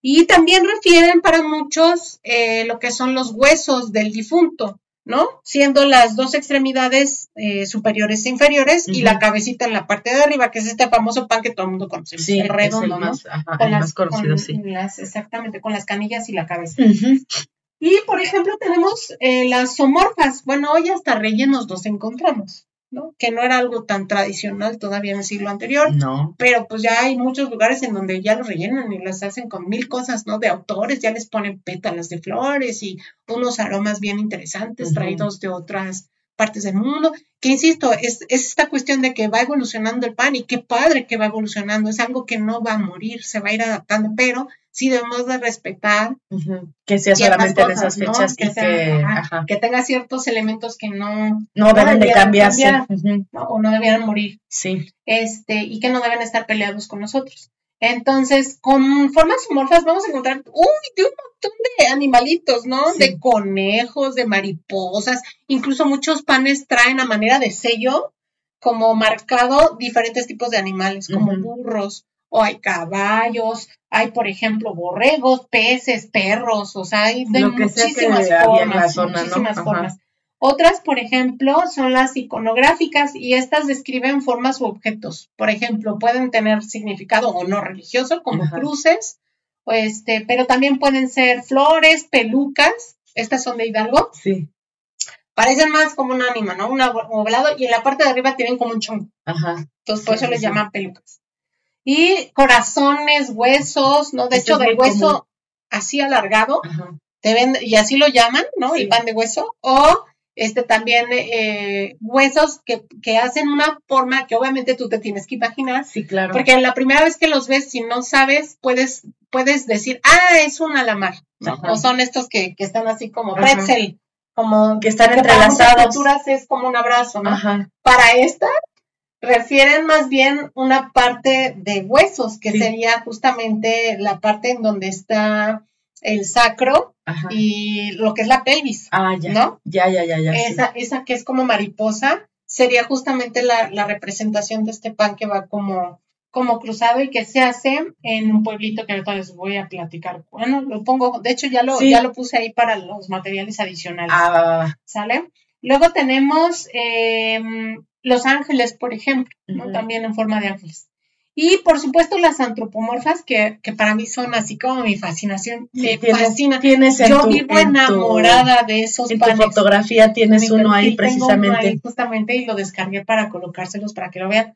Y también refieren para muchos eh, lo que son los huesos del difunto. ¿No? Siendo las dos extremidades eh, superiores e inferiores y la cabecita en la parte de arriba, que es este famoso pan que todo el mundo conoce, sí, el redondo, ¿no? con las, conocido, sí. exactamente, con las canillas y la cabeza. Y, por ejemplo, tenemos eh, las somorfas. Bueno, hoy hasta rellenos los encontramos. Que no era algo tan tradicional todavía en el siglo anterior. No. Pero pues ya hay muchos lugares en donde ya lo rellenan y las hacen con mil cosas, ¿no? De autores, ya les ponen pétalas de flores y unos aromas bien interesantes traídos de otras partes del mundo, que insisto, es, es, esta cuestión de que va evolucionando el pan y qué padre que va evolucionando, es algo que no va a morir, se va a ir adaptando, pero sí debemos de respetar que sea solamente en esas fechas que, que, tenga ciertos elementos que no, no, deben de cambiarse o no debieran morir. Sí. Este, y que no deben estar peleados con nosotros. Entonces, con formas morfas vamos a encontrar, uy, de un montón de animalitos, ¿no? De conejos, de mariposas, incluso muchos panes traen a manera de sello como marcado diferentes tipos de animales, como burros, o hay caballos, hay, por ejemplo, borregos, peces, perros, o sea, hay de muchísimas formas, muchísimas formas. Otras, por ejemplo, son las iconográficas y estas describen formas u objetos. Por ejemplo, pueden tener significado o no religioso, como cruces, este, pero también pueden ser flores, pelucas. Estas son de Hidalgo. Sí. Parecen más como un ánima, ¿no? Un ovalado y en la parte de arriba tienen como un chongo. Ajá. Entonces, por eso les llaman pelucas y corazones, huesos, ¿no? De hecho, del hueso así alargado, te y así lo llaman, ¿no? El pan de hueso, o este también eh, huesos que, que, hacen una forma que obviamente tú te tienes que imaginar. Sí, claro. Porque la primera vez que los ves, si no sabes, puedes, puedes decir, ah, es un alamar, ¿no? O son estos que, que están así como pretzel, como que están entrelazados. es como un abrazo, ¿no? Ajá. Para esta, refieren más bien una parte de huesos, que sería justamente la parte en donde está el sacro y lo que es la pelvis. Ah, ya. ¿No? Ya, ya, ya, ya. Esa, esa que es como mariposa, sería justamente la, representación de este pan que va como, como cruzado y que se hace en un pueblito que ahorita les voy a platicar. Bueno, lo pongo, de hecho ya lo, ya lo puse ahí para los materiales adicionales. Ah, ¿Sale? Luego tenemos eh, Los Ángeles, por ejemplo, ¿no? También en forma de ángeles. Y por supuesto las antropomorfas, que, para mí son así como mi fascinación. Me fascina. Yo vivo enamorada de esos En tu fotografía tienes uno ahí precisamente. justamente y lo descargué para colocárselos para que lo vean.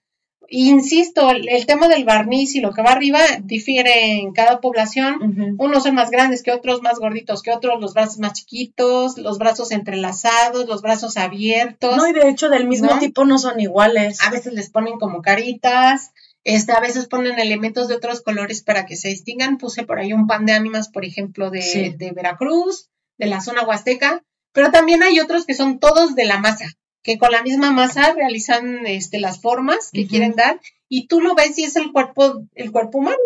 Insisto, el, tema del barniz y lo que va arriba difiere en cada población. Unos son más grandes que otros, más gorditos que otros, los brazos más chiquitos, los brazos entrelazados, los brazos abiertos. No, y de hecho del mismo tipo no son iguales. A veces les ponen como caritas. Este, a veces ponen elementos de otros colores para que se distingan. Puse por ahí un pan de ánimas, por ejemplo, de, de Veracruz, de la zona huasteca, pero también hay otros que son todos de la masa, que con la misma masa realizan este, las formas que quieren dar y tú lo ves y es el cuerpo, el cuerpo humano,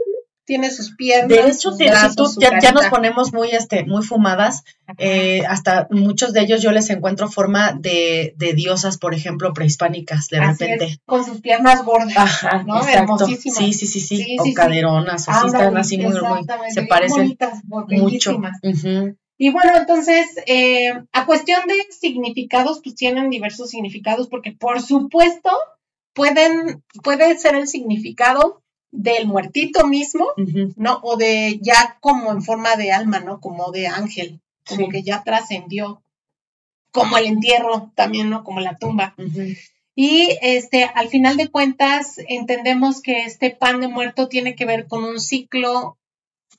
tiene sus piernas. De hecho, si tú, ya, nos ponemos muy, este, muy fumadas, eh, hasta muchos de ellos yo les encuentro forma de, de diosas, por ejemplo, prehispánicas, de repente. con sus piernas gordas, Ajá, ¿no? Hermosísimas. Sí, sí, sí, sí, o caderonas, o sí están así muy, muy, se parecen mucho. Y bueno, entonces, eh, a cuestión de significados, pues tienen diversos significados, porque por supuesto pueden, puede ser el significado del muertito mismo, ¿no? O de ya como en forma de alma, ¿no? Como de ángel, como que ya trascendió, como el entierro también, ¿no? Como la tumba. Y este, al final de cuentas, entendemos que este pan de muerto tiene que ver con un ciclo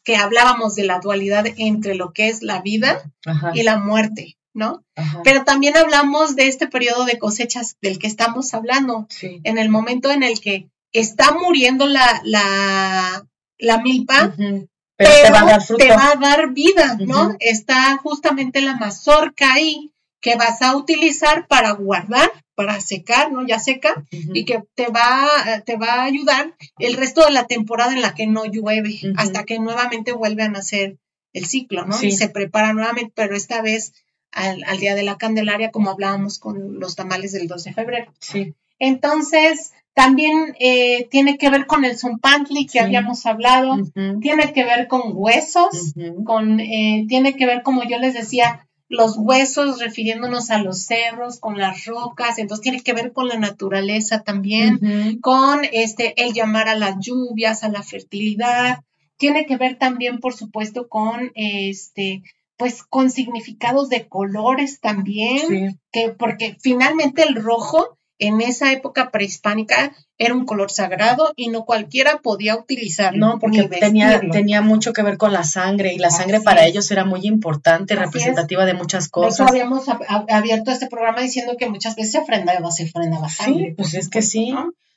que hablábamos de la dualidad entre lo que es la vida y la muerte, ¿no? Pero también hablamos de este periodo de cosechas del que estamos hablando, en el momento en el que está muriendo la, la, la milpa, pero, te, va a dar te va a dar vida, ¿no? Está justamente la mazorca ahí que vas a utilizar para guardar, para secar, ¿no? Ya seca, y que te va, te va a ayudar el resto de la temporada en la que no llueve, hasta que nuevamente vuelve a nacer el ciclo, ¿no? Y se prepara nuevamente, pero esta vez al, al, Día de la Candelaria, como hablábamos con los tamales del 2 de febrero. Sí. Entonces, también eh, tiene que ver con el zompantli que habíamos hablado, tiene que ver con huesos, con, eh, tiene que ver, como yo les decía, los huesos refiriéndonos a los cerros, con las rocas, entonces tiene que ver con la naturaleza también, con este, el llamar a las lluvias, a la fertilidad, tiene que ver también, por supuesto, con este, pues con significados de colores también, que porque finalmente el rojo en esa época prehispánica era un color sagrado y no cualquiera podía utilizarlo. No, porque tenía, tenía mucho que ver con la sangre y la sangre para ellos era muy importante, representativa de muchas cosas. Nosotros habíamos abierto este programa diciendo que muchas veces se ofrendaba, se ofrendaba sangre. pues es que sí.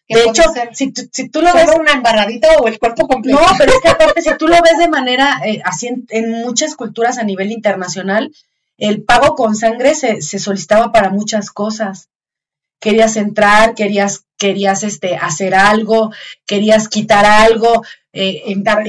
De hecho, si, si, tú lo ves. una embarradita o el cuerpo completo. No, pero es que aparte, si tú lo ves de manera eh, así en, muchas culturas a nivel internacional, el pago con sangre se, se solicitaba para muchas cosas querías entrar, querías, querías este, hacer algo, querías quitar algo, eh, en, dar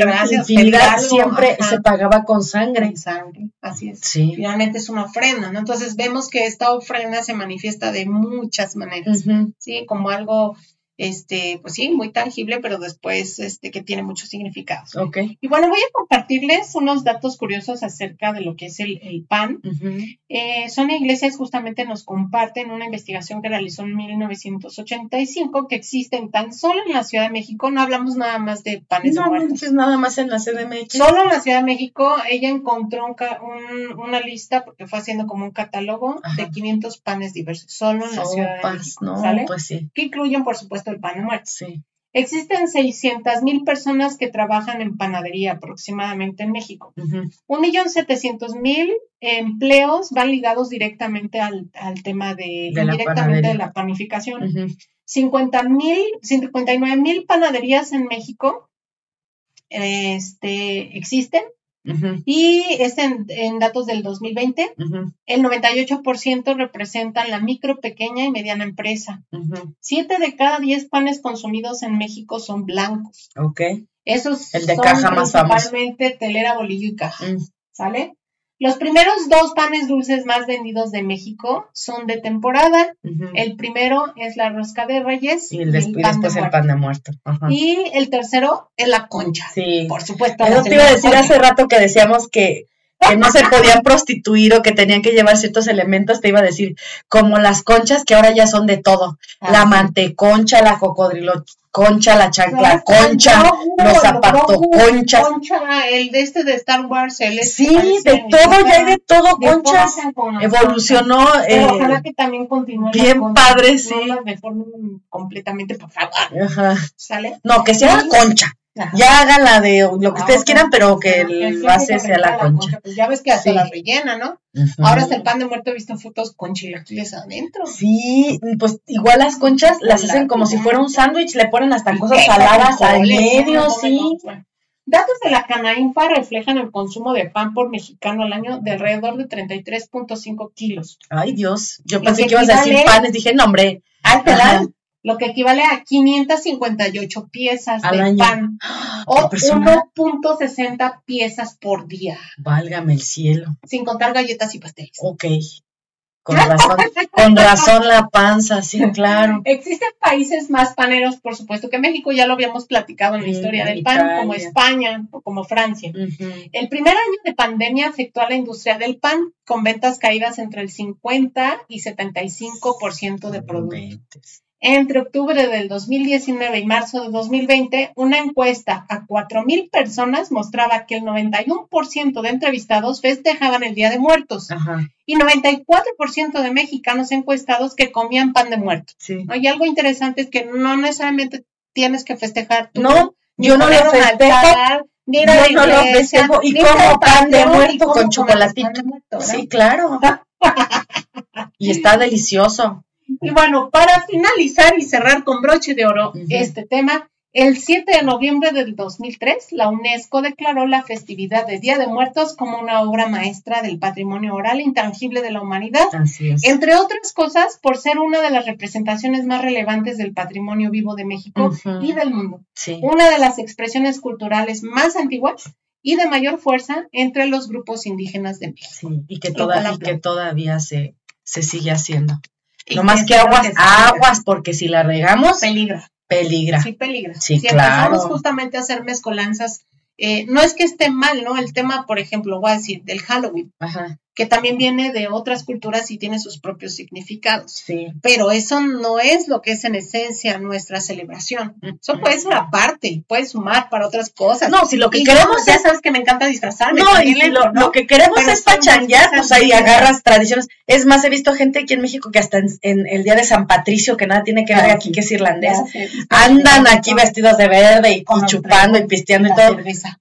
siempre se pagaba con sangre. sangre, así es. Sí. Finalmente es una ofrenda, ¿no? Entonces vemos que esta ofrenda se manifiesta de muchas maneras, ¿sí? Como algo este, pues sí, muy tangible, pero después este, que tiene muchos significados. Okay. Y bueno, voy a compartirles unos datos curiosos acerca de lo que es el, pan. Eh, Sonia Iglesias justamente nos comparte en una investigación que realizó en 1985 que existen tan solo en la Ciudad de México, no hablamos nada más de panes no, muertos. No, nada más en la CDMX. Solo en la Ciudad de México ella encontró una lista, porque fue haciendo como un catálogo de 500 panes diversos, solo en la Ciudad de México. No, pues sí. Que incluyen, por supuesto, el pan de muerto. Existen 600 mil personas que trabajan en panadería aproximadamente en México. Un millón setecientos mil empleos van ligados directamente al, tema de, de la la panificación. Uh 50 mil, 59 mil panaderías en México este, existen y es en, datos del 2020. El 98% representan la micro, pequeña y mediana empresa. Siete de cada diez panes consumidos en México son blancos. Ok. Esos el de son caja más principalmente telera, bolillo y caja. Mm. ¿Sale? Los primeros dos panes dulces más vendidos de México son de temporada. El primero es la rosca de reyes. Y el, después, el pan de muerto. Y el tercero es la concha. Sí. Por supuesto. Eso te iba a decir hace rato que decíamos que que no se podían prostituir o que tenían que llevar ciertos elementos, te iba a decir, como las conchas que ahora ya son de todo, ah, la manteconcha, la cocodrilo concha, la chancla concha, los zapatos conchas. Concha, el de este de Star Wars, el Sí, de todo, ya hay de todo, conchas. Evolucionó. Eh, ojalá que también continúe. Bien padre, sí. No completamente, por favor. Ajá. ¿Sale? No, que sea concha. Ya hagan la de lo que ustedes quieran, pero que el base sea la concha. Pues ya ves que hace la rellena, ¿no? Ahora hasta el pan de muerto he visto fotos con chilaquiles adentro. Sí, pues igual las conchas las hacen como si fuera un sándwich, le ponen hasta cosas saladas al medio, sí. Datos de la Canainfa reflejan el consumo de pan por mexicano al año de alrededor de 33.5 kilos. Ay, Dios. Yo pensé que ibas a decir panes. Dije, no, hombre. Ay, lo que equivale a 558 piezas de pan o 1.60 piezas por día. Válgame el cielo. Sin contar galletas y pasteles. Ok. Con razón, con razón la panza, sí, claro. Existen países más paneros, por supuesto, que México, ya lo habíamos platicado en la historia del pan, como España o como Francia. El primer año de pandemia afectó a la industria del pan, con ventas caídas entre el 50 y 75% de productos. Entre octubre del 2019 y marzo de 2020, una encuesta a 4.000 personas mostraba que el 91% de entrevistados festejaban el Día de Muertos y 94% de mexicanos encuestados que comían pan de muerto. Y algo interesante es que no necesariamente tienes que festejar tú. No, yo no lo festejo. yo no lo festejo y como pan de muerto con chocolatito. sí, claro. y está delicioso. Y bueno, para finalizar y cerrar con broche de oro este tema, el 7 de noviembre del 2003, la UNESCO declaró la festividad de Día de Muertos como una obra maestra del patrimonio oral intangible de la humanidad, entre otras cosas por ser una de las representaciones más relevantes del patrimonio vivo de México y del mundo. Una de las expresiones culturales más antiguas y de mayor fuerza entre los grupos indígenas de México. y que, que todavía se, se sigue haciendo. No más que aguas, aguas, porque si la regamos, peligra. Peligra. Sí, peligra. Sí, si claro. empezamos justamente a hacer mezcolanzas, eh, no es que esté mal, ¿no? El tema, por ejemplo, voy a decir, del Halloween. Ajá que también viene de otras culturas y tiene sus propios significados. Sí. Pero eso no es lo que es en esencia nuestra celebración. Eso puede ser aparte, puede sumar para otras cosas. No, si lo que queremos es... Ya sabes que me encanta disfrazarme. No, y si lo, que queremos es pachanguear, pues ahí agarras tradiciones. Es más, he visto gente aquí en México que hasta en, el día de San Patricio, que nada tiene que ver aquí, que es irlandés, andan aquí vestidos de verde y, chupando y pisteando y todo.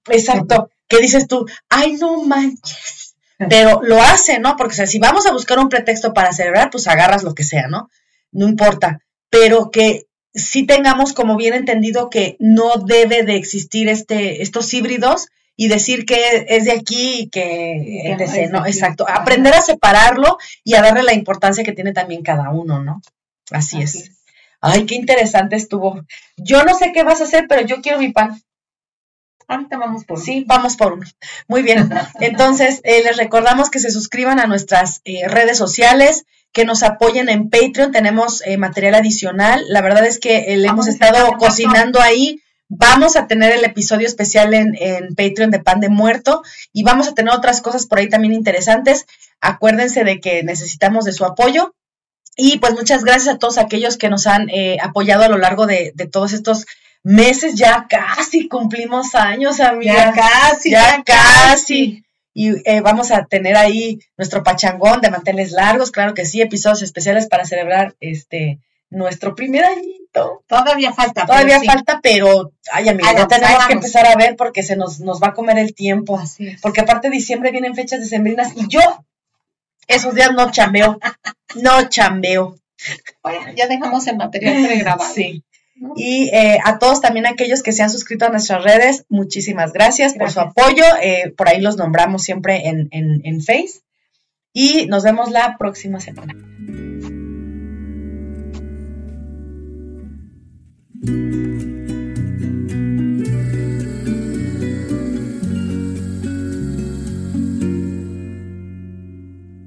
Exacto. ¿Qué dices tú? Ay, no manches pero lo hace, ¿no? Porque si vamos a buscar un pretexto para celebrar, pues agarras lo que sea, ¿no? No importa, pero que sí tengamos como bien entendido que no debe de existir este, estos híbridos y decir que es de aquí y que, no, exacto. Aprender a separarlo y a darle la importancia que tiene también cada uno, ¿no? Así, es. Ay, qué interesante estuvo. Yo no sé qué vas a hacer, pero yo quiero mi pan. Ahorita vamos por Sí, vamos por uno. Muy bien. Entonces, eh, les recordamos que se suscriban a nuestras eh, redes sociales, que nos apoyen en Patreon. Tenemos eh, material adicional. La verdad es que le hemos estado cocinando ahí. Vamos a tener el episodio especial en, en, Patreon de Pan de Muerto y vamos a tener otras cosas por ahí también interesantes. Acuérdense de que necesitamos de su apoyo. Y pues muchas gracias a todos aquellos que nos han apoyado a lo largo de, de todos estos meses, ya casi cumplimos años, amiga. Ya casi. Ya, casi. Y eh, vamos a tener ahí nuestro pachangón de manteles largos, claro que sí, episodios especiales para celebrar este nuestro primer añito. Todavía falta. Todavía falta, pero, ay, amiga, ya tenemos que empezar a ver porque se nos, nos va a comer el tiempo. Así Porque aparte de diciembre vienen fechas decembrinas y yo esos días no chambeo, no chambeo. Bueno, ya dejamos el material pregrabado. Sí. Y eh, a todos también aquellos que se han suscrito a nuestras redes, muchísimas gracias, por su apoyo. Eh, por ahí los nombramos siempre en, en, en Face. Y nos vemos la próxima semana.